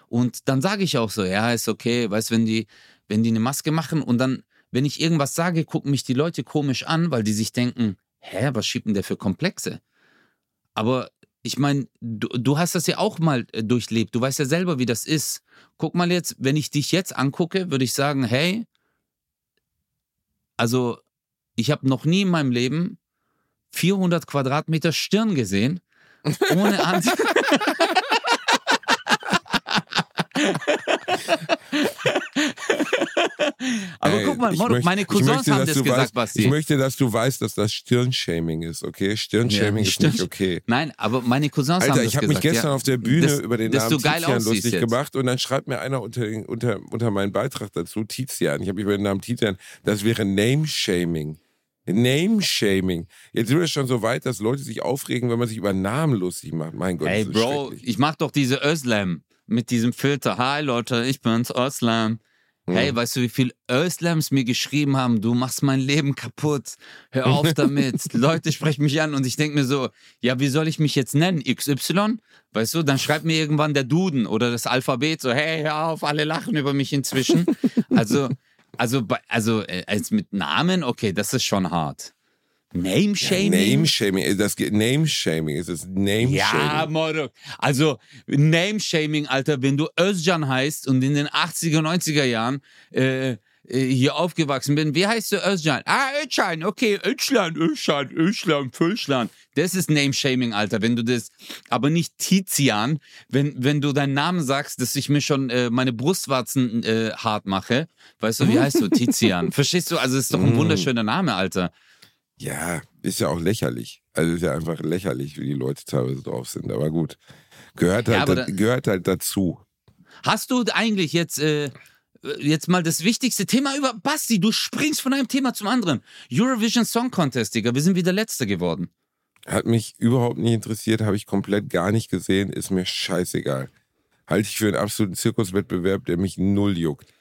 Und dann sage ich auch so, ja, ist okay, weißt wenn die, wenn die eine Maske machen und dann, wenn ich irgendwas sage, gucken mich die Leute komisch an, weil die sich denken, hä, was schiebt denn der für Komplexe? Aber ich meine, du, du hast das ja auch mal äh, durchlebt. Du weißt ja selber, wie das ist. Guck mal jetzt, wenn ich dich jetzt angucke, würde ich sagen, hey, also ich habe noch nie in meinem Leben 400 Quadratmeter Stirn gesehen, ohne An Aber Ey, guck mal, Moro, möchte- meine Cousins möchte, haben das gesagt, weißt, Basti. Ich möchte, dass du weißt, dass das Stirnshaming ist, okay? Stirnshaming Ja, ist Stirn- nicht okay. Nein, aber meine Cousins haben Alter, das ich habe mich gesagt. gestern ja. auf der Bühne Das- über den Namen aussiehst lustig jetzt. gemacht und dann schreibt mir einer unter, unter, unter meinen Beitrag dazu, Tizian, ich habe mich über den Namen Tizian, das wäre Name-Shaming. Name-Shaming. Jetzt sind wir schon so weit, dass Leute sich aufregen, wenn man sich über Namen lustig macht. Mein Gott, Ey, Bro, ich mach doch diese Özlem mit diesem Filter. Hi Leute, ich bin's, Özlem. Hey, Hm. weißt du, wie viel Özlems mir geschrieben haben, du machst mein Leben kaputt. Hör auf damit. Leute sprechen mich an und ich denke mir so, ja, wie soll ich mich jetzt nennen? XY? Weißt du, dann schreibt mir irgendwann der Duden oder das Alphabet so, hey, hör auf, alle lachen über mich inzwischen. also, also, also äh, als mit Namen, okay, das ist schon hart. Name-Shaming? Name-Shaming, das Name-Shaming, es ist Name-Shaming. Ja, Moro. Also, Name-Shaming, Alter, wenn du Özcan heißt und in den 80er, 90er Jahren äh, hier aufgewachsen bin. Wie heißt du Özcan? Ah, Özcan, okay, Özcan, Özcan, Özcan, Füllschlan. Das ist Name-Shaming, Alter, wenn du das, aber nicht Tizian, wenn, wenn du deinen Namen sagst, dass ich mir schon äh, meine Brustwarzen äh, hart mache. Weißt du, wie heißt du? Tizian. Verstehst du? Also, es ist doch ein Mm. wunderschöner Name, Alter. Ja, ist ja auch lächerlich. Also ist ja einfach lächerlich, wie die Leute teilweise drauf sind. Aber gut. Gehört Ja, halt, da, da- gehört halt dazu. Hast du eigentlich jetzt, äh, jetzt mal das wichtigste Thema über Basti? Du springst von einem Thema zum anderen. Eurovision Song Contest, Digga. Wir sind wieder Letzter geworden. Hat mich überhaupt nicht interessiert, habe ich komplett gar nicht gesehen, ist mir scheißegal. Halte ich für einen absoluten Zirkuswettbewerb, der mich null juckt.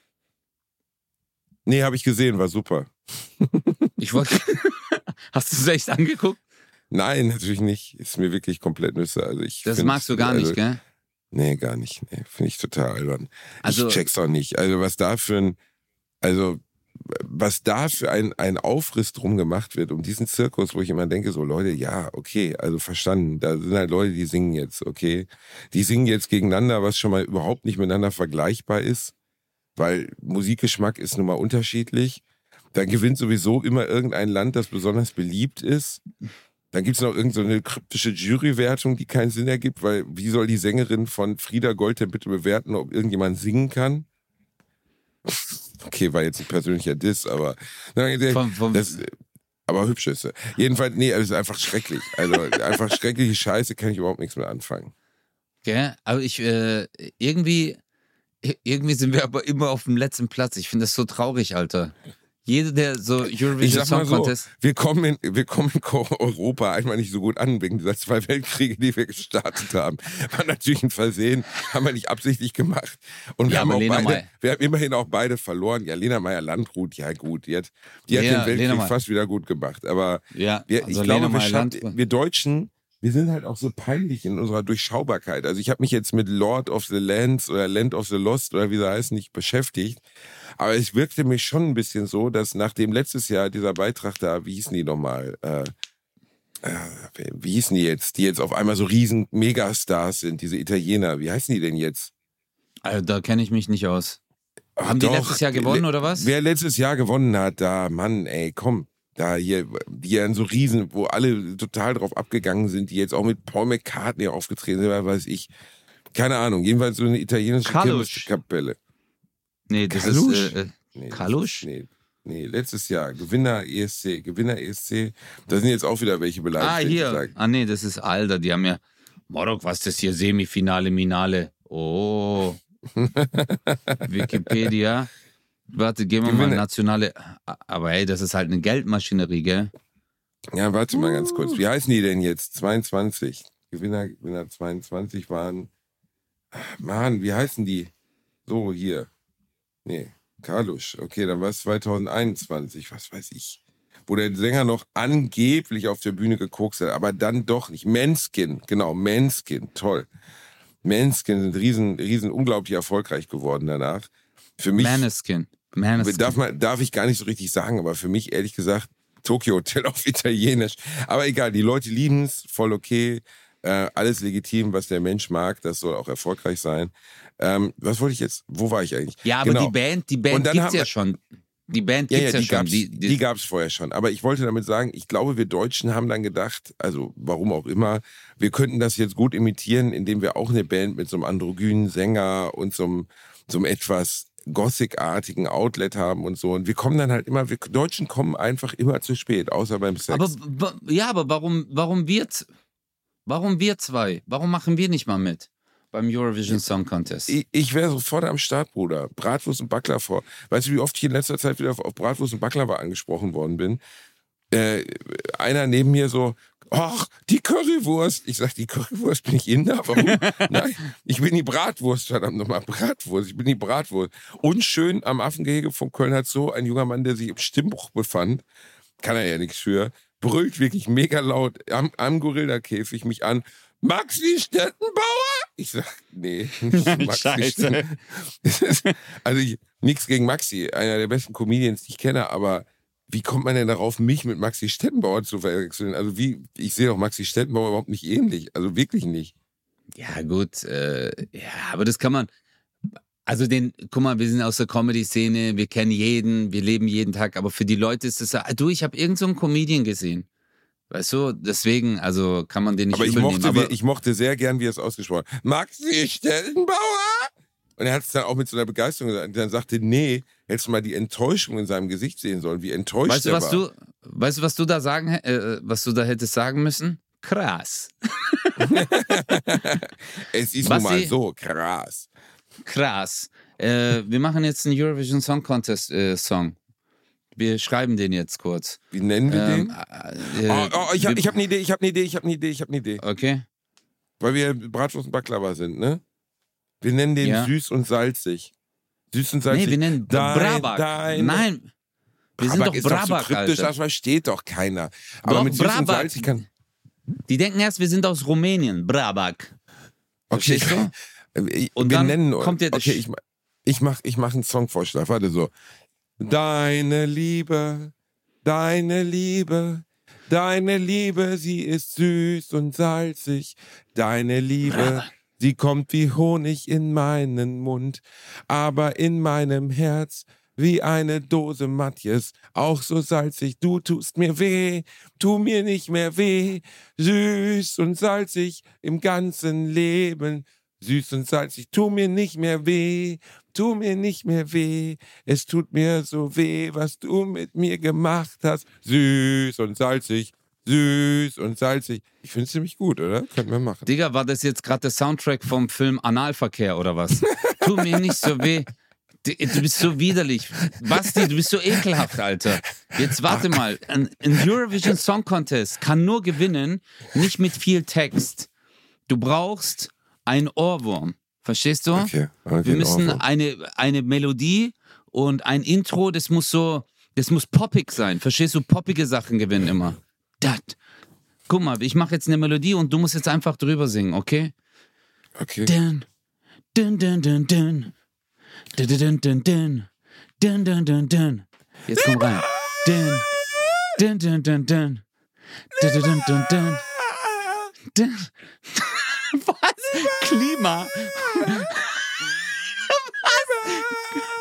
Nee, habe ich gesehen, war super. Ich wollte. Hast du es echt angeguckt? Nein, natürlich nicht. Ist mir wirklich komplett nüsse. Also ich Das magst du gar also, nicht, gell? Nee, gar nicht. Nee, finde ich total albern. Also- ich check's auch nicht. Also was da für ein, also was da für ein, ein Aufriss drum gemacht wird, um diesen Zirkus, wo ich immer denke, so Leute, ja, okay, also verstanden. Da sind halt Leute, die singen jetzt, okay. Die singen jetzt gegeneinander, was schon mal überhaupt nicht miteinander vergleichbar ist, weil Musikgeschmack ist nun mal unterschiedlich. Dann gewinnt sowieso immer irgendein Land, das besonders beliebt ist. Dann gibt's noch irgendeine so kryptische Jurywertung, die keinen Sinn ergibt, weil wie soll die Sängerin von Frieda Gold denn bitte bewerten, ob irgendjemand singen kann? Okay, war jetzt ein persönlicher Diss, aber Vom- vom- das, aber hübsch ist sie. Jedenfalls, nee, es ist einfach schrecklich. Also einfach schreckliche Scheiße, kann ich überhaupt nichts mehr anfangen. Gell? Aber ich, äh, irgendwie, irgendwie sind wir aber immer auf dem letzten Platz. Ich finde das so traurig, Alter. Jeder, der so Eurovision Song so, Contest. wir kommen, in, wir kommen in Europa einmal nicht so gut an, wegen dieser zwei Weltkriege, die wir gestartet haben. War natürlich ein Versehen, haben wir nicht absichtlich gemacht. Und wir, Ja, haben, auch Lena beide, May- wir haben immerhin auch beide verloren. Ja, Lena Meyer-Landrut, ja gut, die hat, die hat Ja, den Lena Weltkrieg fast wieder gut gemacht. Aber Ja, wir, also ich Lena glaube, wir, schaffen- wir Deutschen, wir sind halt auch so peinlich in unserer Durchschaubarkeit. Also ich habe mich jetzt mit Lord of the Lands oder Land of the Lost oder wie sie heißen nicht beschäftigt. Aber es wirkte mich schon ein bisschen so, dass nachdem letztes Jahr dieser Beitrag da, wie hießen die nochmal, äh, äh, wie hießen die jetzt, die jetzt auf einmal so riesen Megastars sind, diese Italiener, wie heißen die denn jetzt? Also, da kenne ich mich nicht aus. Ach Haben die doch, letztes Jahr gewonnen, oder was? Wer letztes Jahr gewonnen hat, da, Mann, ey, komm. Da hier, die ja so riesen, wo alle total drauf abgegangen sind, die jetzt auch mit Paul McCartney aufgetreten sind, weiß ich. Keine Ahnung, jedenfalls so eine italienische Kalusch. Kapelle. Nee, das Kalusch? ist. Äh, äh, Nee, Kalusch? Nee, nee, letztes Jahr. Gewinner ESC, Gewinner ESC. Da sind jetzt auch wieder welche beleidigt. ah, hier. gesagt. Ah, nee, das ist Alter. Die haben ja. Morok, was ist das hier? Semifinale, Minale. Oh. Wikipedia. Warte, gehen wir mal Gewinne. nationale. Aber hey, das ist halt eine Geldmaschinerie, gell? Ja, warte mal ganz kurz. Wie heißen die denn jetzt? 22. Gewinner, Gewinner 22 waren. Mann, wie heißen die? So, hier. Nee, Kalusch. Okay, dann war es 2021, was weiß ich. Wo der Sänger noch angeblich auf der Bühne gekokst hat, aber dann doch nicht. Manskin, genau, Manskin, toll. Manskin sind riesen, riesen unglaublich erfolgreich geworden danach. Für mich Maneskin. Maneskin. Darf, man, darf ich gar nicht so richtig sagen, aber für mich ehrlich gesagt Tokyo Hotel auf Italienisch. Aber egal, die Leute lieben es, voll okay. Äh, alles legitim, was der Mensch mag, das soll auch erfolgreich sein. Ähm, was wollte ich jetzt? Wo war ich eigentlich? Ja, aber Genau. die Band, die Band gibt's haben ja schon. Die Band Ja, gibt's ja, ja, die schon. gab's, Die, die, die, gab's vorher schon. Aber ich wollte damit sagen, ich glaube, wir Deutschen haben dann gedacht, also warum auch immer, wir könnten das jetzt gut imitieren, indem wir auch eine Band mit so einem androgynen Sänger und so einem, so einem etwas Gothic-artigen Outlet haben und so. Und wir kommen dann halt immer, wir Deutschen kommen einfach immer zu spät, außer beim Sex. aber ja, aber warum, warum wir, warum wir zwei? Warum machen wir nicht mal mit beim Eurovision Song Contest? ich, ich wäre sofort am Start, Bruder. Bratwurst und Baklava. Weißt du, wie oft ich in letzter Zeit wieder auf, auf Bratwurst und Baklava angesprochen worden bin? Äh, einer neben mir so, ach, die Currywurst. Ich sag, die Currywurst bin ich Inder? Warum? Nein, ich bin die Bratwurst, verdammt nochmal, Bratwurst. Ich bin die Bratwurst. Und schön am Affengehege von Köln hat so ein junger Mann, der sich im Stimmbruch befand, kann er ja nichts für, brüllt wirklich mega laut am, am Gorilla-Käfig mich an. Maxi Stettenbauer? Ich sag, nee, nicht Maxi also ich, nichts gegen Maxi, einer der besten Comedians, die ich kenne, aber wie kommt man denn darauf, mich mit Maxi Stettenbauer zu verwechseln? Also wie, ich sehe doch Maxi Stettenbauer überhaupt nicht ähnlich. Also wirklich nicht. Ja, gut, äh, ja, aber das kann man. Also den, guck mal, wir sind aus der Comedy-Szene, wir kennen jeden, wir leben jeden Tag, aber für die Leute ist es ja, du, ich habe irgendeinen so einen Comedian gesehen. Weißt du, deswegen, also kann man den nicht Aber ich mochte, nehmen. Aber ich mochte sehr gern, wie er es ausgesprochen hat. Maxi Steltenbauer! Und er hat es dann auch mit so einer Begeisterung gesagt. Und dann sagte, nee, hättest du mal die Enttäuschung in seinem Gesicht sehen sollen, wie enttäuscht weißt du, er was war. du, weißt du, was du da sagen, äh, was du da hättest sagen müssen? Krass. es ist Was nun mal so krass. Krass. Äh, wir machen jetzt einen Eurovision Song Contest äh, Song. Wir schreiben den jetzt kurz. Wie nennen wir Ähm, den? äh, Oh, oh, ich habe hab eine Idee, ich habe eine Idee, ich habe eine Idee, ich habe eine Idee. Okay. Weil wir Bratwurst und Baklava sind, ne? Wir nennen den Ja. süß und salzig. Süß und salzig. Nee, wir nennen Dein- Brabak. dein- Nein. Wir sind Brabak doch ist doch so Brabak, kryptisch, Alter. das versteht doch keiner. Aber Doch, mit süß und Brabak. salzig kann... Die denken erst, wir sind aus Rumänien. Brabak. Okay, ich, Und wir dann nennen kommt das Okay, ich, ich mach, ich mach einen Songvorschlag. Warte so. Deine Liebe, deine Liebe, deine Liebe, sie ist süß und salzig. Deine Liebe, sie kommt wie Honig in meinen Mund, aber in meinem Herz wie eine Dose Matjes, auch so salzig. Du tust mir weh, tu mir nicht mehr weh, süß und salzig im ganzen Leben. Süß und salzig, tu mir nicht mehr weh, tu mir nicht mehr weh. Es tut mir so weh, was du mit mir gemacht hast. Süß und salzig, süß und salzig. Ich finde es ziemlich gut, oder? Könnten wir machen. Digga, war das jetzt gerade der Soundtrack vom Film Analverkehr oder was? tu mir nicht so weh. Du bist so widerlich. Basti, du bist so ekelhaft, Alter. Jetzt warte mal. Ein, ein Eurovision Song Contest kann nur gewinnen, nicht mit viel Text. Du brauchst einen Ohrwurm. Verstehst du? Okay, okay, Wir müssen Ohrwurm. eine, eine Melodie und ein Intro, das muss so, das muss poppig sein. Verstehst du? Poppige Sachen gewinnen immer. Dat. Guck mal, ich mache jetzt eine Melodie und du musst jetzt einfach drüber singen, okay? Okay. Dun, dun, dun, dun, dun. Dun, dun, dun, dun. Dun, dun, dun, dun. Jetzt komm rein. Dun, dun, dun, dun, dun. Dun, dun, dun, dun, dun. Dun. Was? Klima.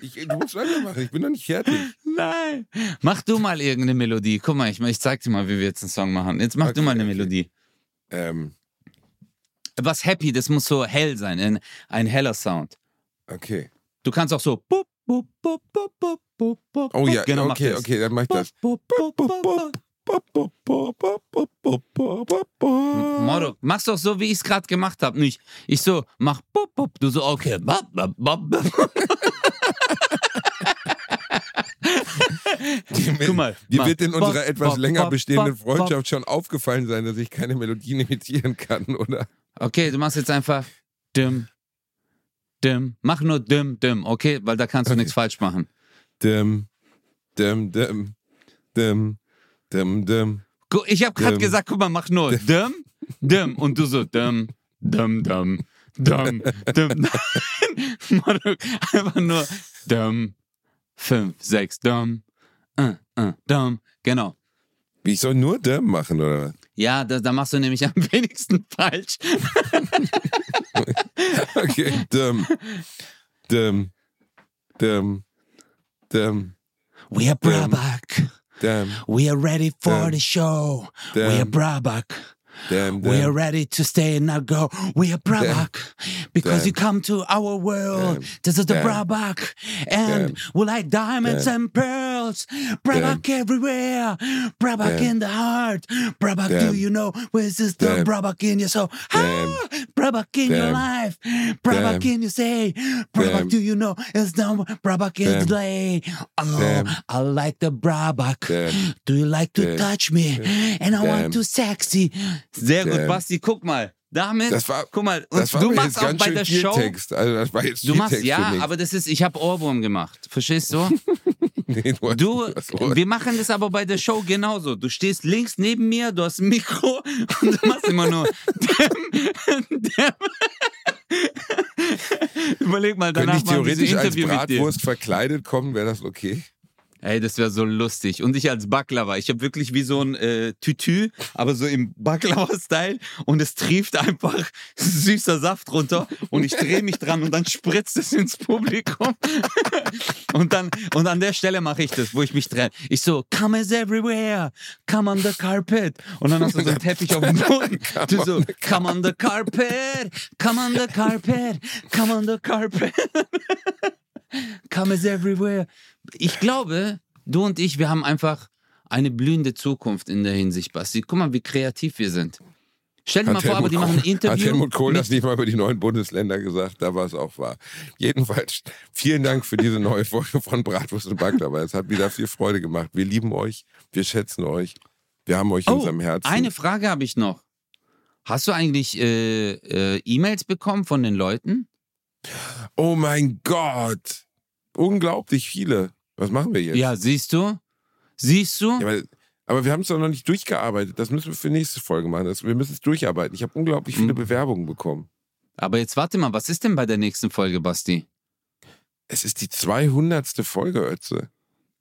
Ich, du musst weitermachen, ich bin noch nicht fertig. Nein. Mach du mal irgendeine Melodie. Guck mal, ich, ich zeig dir mal, wie wir jetzt einen Song machen. Jetzt mach du Okay, mal eine okay. Melodie. Ähm, Was happy, das muss so hell sein, ein, ein heller Sound. okay. Du kannst auch so. Oh ja, genau, okay, okay, dann mach ich das. Moro, mach's doch so, wie ich es gerade gemacht habe. Nicht, ich so, mach du so, okay. Guck mal. Dir wird in unserer etwas länger bestehenden Freundschaft schon aufgefallen sein, dass ich keine Melodien imitieren kann, oder? Okay, du machst jetzt einfach dim, dim. Mach nur dim, dim, okay? Weil da kannst du Okay. nichts falsch machen. Dim, dim, dim, dim, dim, dim. Ich habe gerade gesagt, guck mal, mach nur dim, dim. Und du so dim, dim, dim, dim, dim. Nein, einfach nur dim, fünf, sechs, dim, äh, äh. Genau. Ich soll nur dim machen, oder? Ja, da, da machst du nämlich am wenigsten falsch. Okay, dim, dim, dim, dim, We are Brabak. dim, We are ready for Dim. the show. We Dim. are Brabak. dim, We are ready to stay and not go. We are Brabak because Damn. you come to our world. Damn. This is the Damn. Brabak, and Damn. we like diamonds Damn. and pearls. Brabak everywhere. Brabak Damn. in the heart. Brabak, do you know where's this the Damn. Brabak in your soul? Ah, Brabak in your life. Brabak Damn. in your say. Brabak, do you know it's the Brabak in Damn. the day? Oh, Damn. I like the Brabak. Do you like to Damn. touch me? And I Damn. want to sexy. Sehr gut, Damn. Basti, guck mal. Damit, Das war, guck mal, und das war du machst auch bei der Show. Text. Also das war jetzt Du machst, ja, aber das ist, ich habe Ohrwurm gemacht. Verstehst du? nee, du, Du, wir machen das aber bei der Show genauso. Du stehst links neben mir, du hast ein Mikro und du machst immer nur. Dem, dem. Überleg mal, Könnte danach ich so ein theoretisch als. Bratwurst verkleidet kommen, wäre das okay? Ey, das wäre so lustig. Und ich als Baklava. Ich habe wirklich wie so ein äh, Tütü, aber so im Baklava-Style. Und es trieft einfach süßer Saft runter. Und ich drehe mich dran und dann spritzt es ins Publikum. und, dann, und an der Stelle mache ich das, wo ich mich drehe. Ich so, come is everywhere. Come on the carpet. Und dann hast du so einen Teppich auf dem Boden. Du so, come on the carpet. Come on the carpet. Come on the carpet. Come is everywhere. Ich glaube, du und ich, wir haben einfach eine blühende Zukunft in der Hinsicht, Basti. Guck mal, wie kreativ wir sind. Stell dir mal vor, aber die machen ein Hat Interview. Helmut Kohl das nicht mal über die neuen Bundesländer gesagt? Da war es auch wahr. Jedenfalls, vielen Dank für diese neue Folge von Bratwurst und Baklava. Es hat wieder viel Freude gemacht. Wir lieben euch, wir schätzen euch, wir haben euch in Oh, unserem Herzen. eine Frage habe ich noch. Hast du eigentlich äh, äh, E-Mails bekommen von den Leuten? Oh mein Gott! Unglaublich viele. Was machen wir jetzt? Ja, siehst du? Siehst du? Ja, aber, wir haben es doch noch nicht durchgearbeitet. Das müssen wir für nächste Folge machen. Das, wir müssen es durcharbeiten. Ich habe unglaublich viele Mhm. Bewerbungen bekommen. Aber jetzt warte mal, was ist denn bei der nächsten Folge, Basti? Es ist die 200. Folge, Ötze.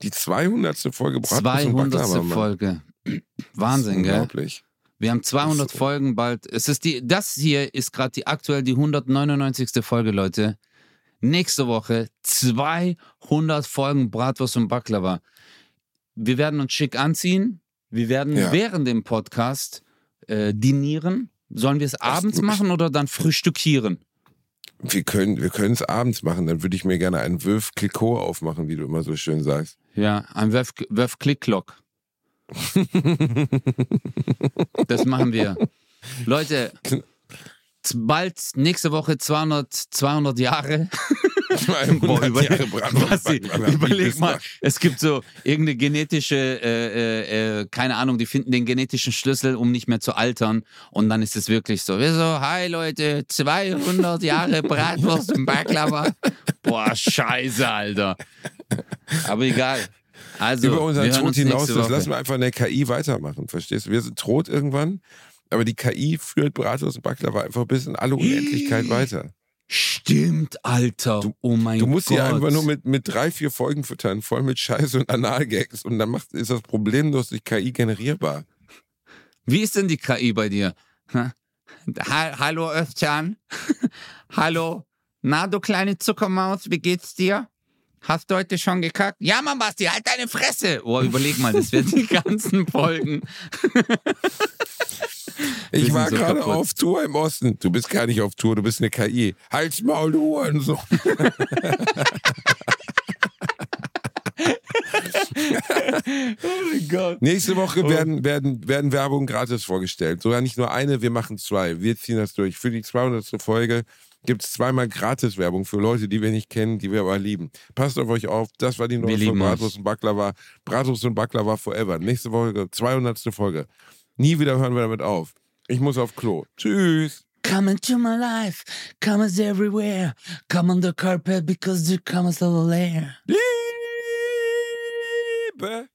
Die 200. Folge Bratwurst und 200. Baklava, Mann. Folge. Wahnsinn, gell? Unglaublich. Wir haben 200 So. Folgen bald. Es ist die, das hier ist gerade die aktuell die 199. Folge, Leute. Nächste Woche 200 Folgen Bratwurst und Baklava. Wir werden uns schick anziehen. Wir werden Ja. während dem Podcast äh, dinieren. Sollen wir es abends machen oder dann frühstückieren? Wir können wir können es abends machen. Dann würde ich mir gerne einen Wölf Clicquot aufmachen, wie du immer so schön sagst. Ja, ein Wöf, Wöf Klick-Klock. das machen wir. Leute, bald nächste Woche 200, 200 Jahre. Boah, 100 überleg, Jahre Basti, überleg mal, es gibt so irgendeine genetische, äh, äh, äh, keine Ahnung, die finden den genetischen Schlüssel, um nicht mehr zu altern. Und dann ist es wirklich so, wir so, hi Leute, 200 Jahre Bratwurst und Baklava. Boah, scheiße, Alter. Aber egal. Also, Über unseren Tod hinaus, das Woche. lassen wir einfach in der KI weitermachen. Verstehst du? Wir sind tot irgendwann, aber die KI führt Bratwurst und Baklava einfach bis in alle Unendlichkeit weiter. Stimmt, Alter. oh mein Du musst Gott. sie einfach nur mit, mit drei, vier Folgen füttern, voll mit Scheiße und Analgags und dann macht, ist das problemlos durch KI generierbar. Wie ist denn die KI bei dir? Ha? Ha Hallo Özcan. Hallo. Na, du kleine Zuckermaus, wie geht's dir? Hast du heute schon gekackt? Ja, Mann, Basti, halt deine Fresse. Oh, überleg mal, das werden die ganzen Folgen. Ich war so gerade kaputt. auf Tour im Osten. Du bist gar nicht auf Tour, du bist eine KI. Halt's Maul, du Hurensohn. Oh mein Gott. Nächste Woche werden, werden, werden Werbung gratis vorgestellt. Sogar nicht nur eine, wir machen zwei. Wir ziehen das durch. Für die 200. Folge gibt es zweimal Gratis-Werbung für Leute, die wir nicht kennen, die wir aber lieben. Passt auf euch auf. Das war die neue Folge lieben Bratwurst und Baklava. Bratwurst und Baklava forever. Nächste Woche, 200. Folge. Nie wieder hören wir damit auf. Ich muss auf Klo. Tschüss. Come into my life, commas everywhere. Come on the carpet because there comes a lair. Liebe.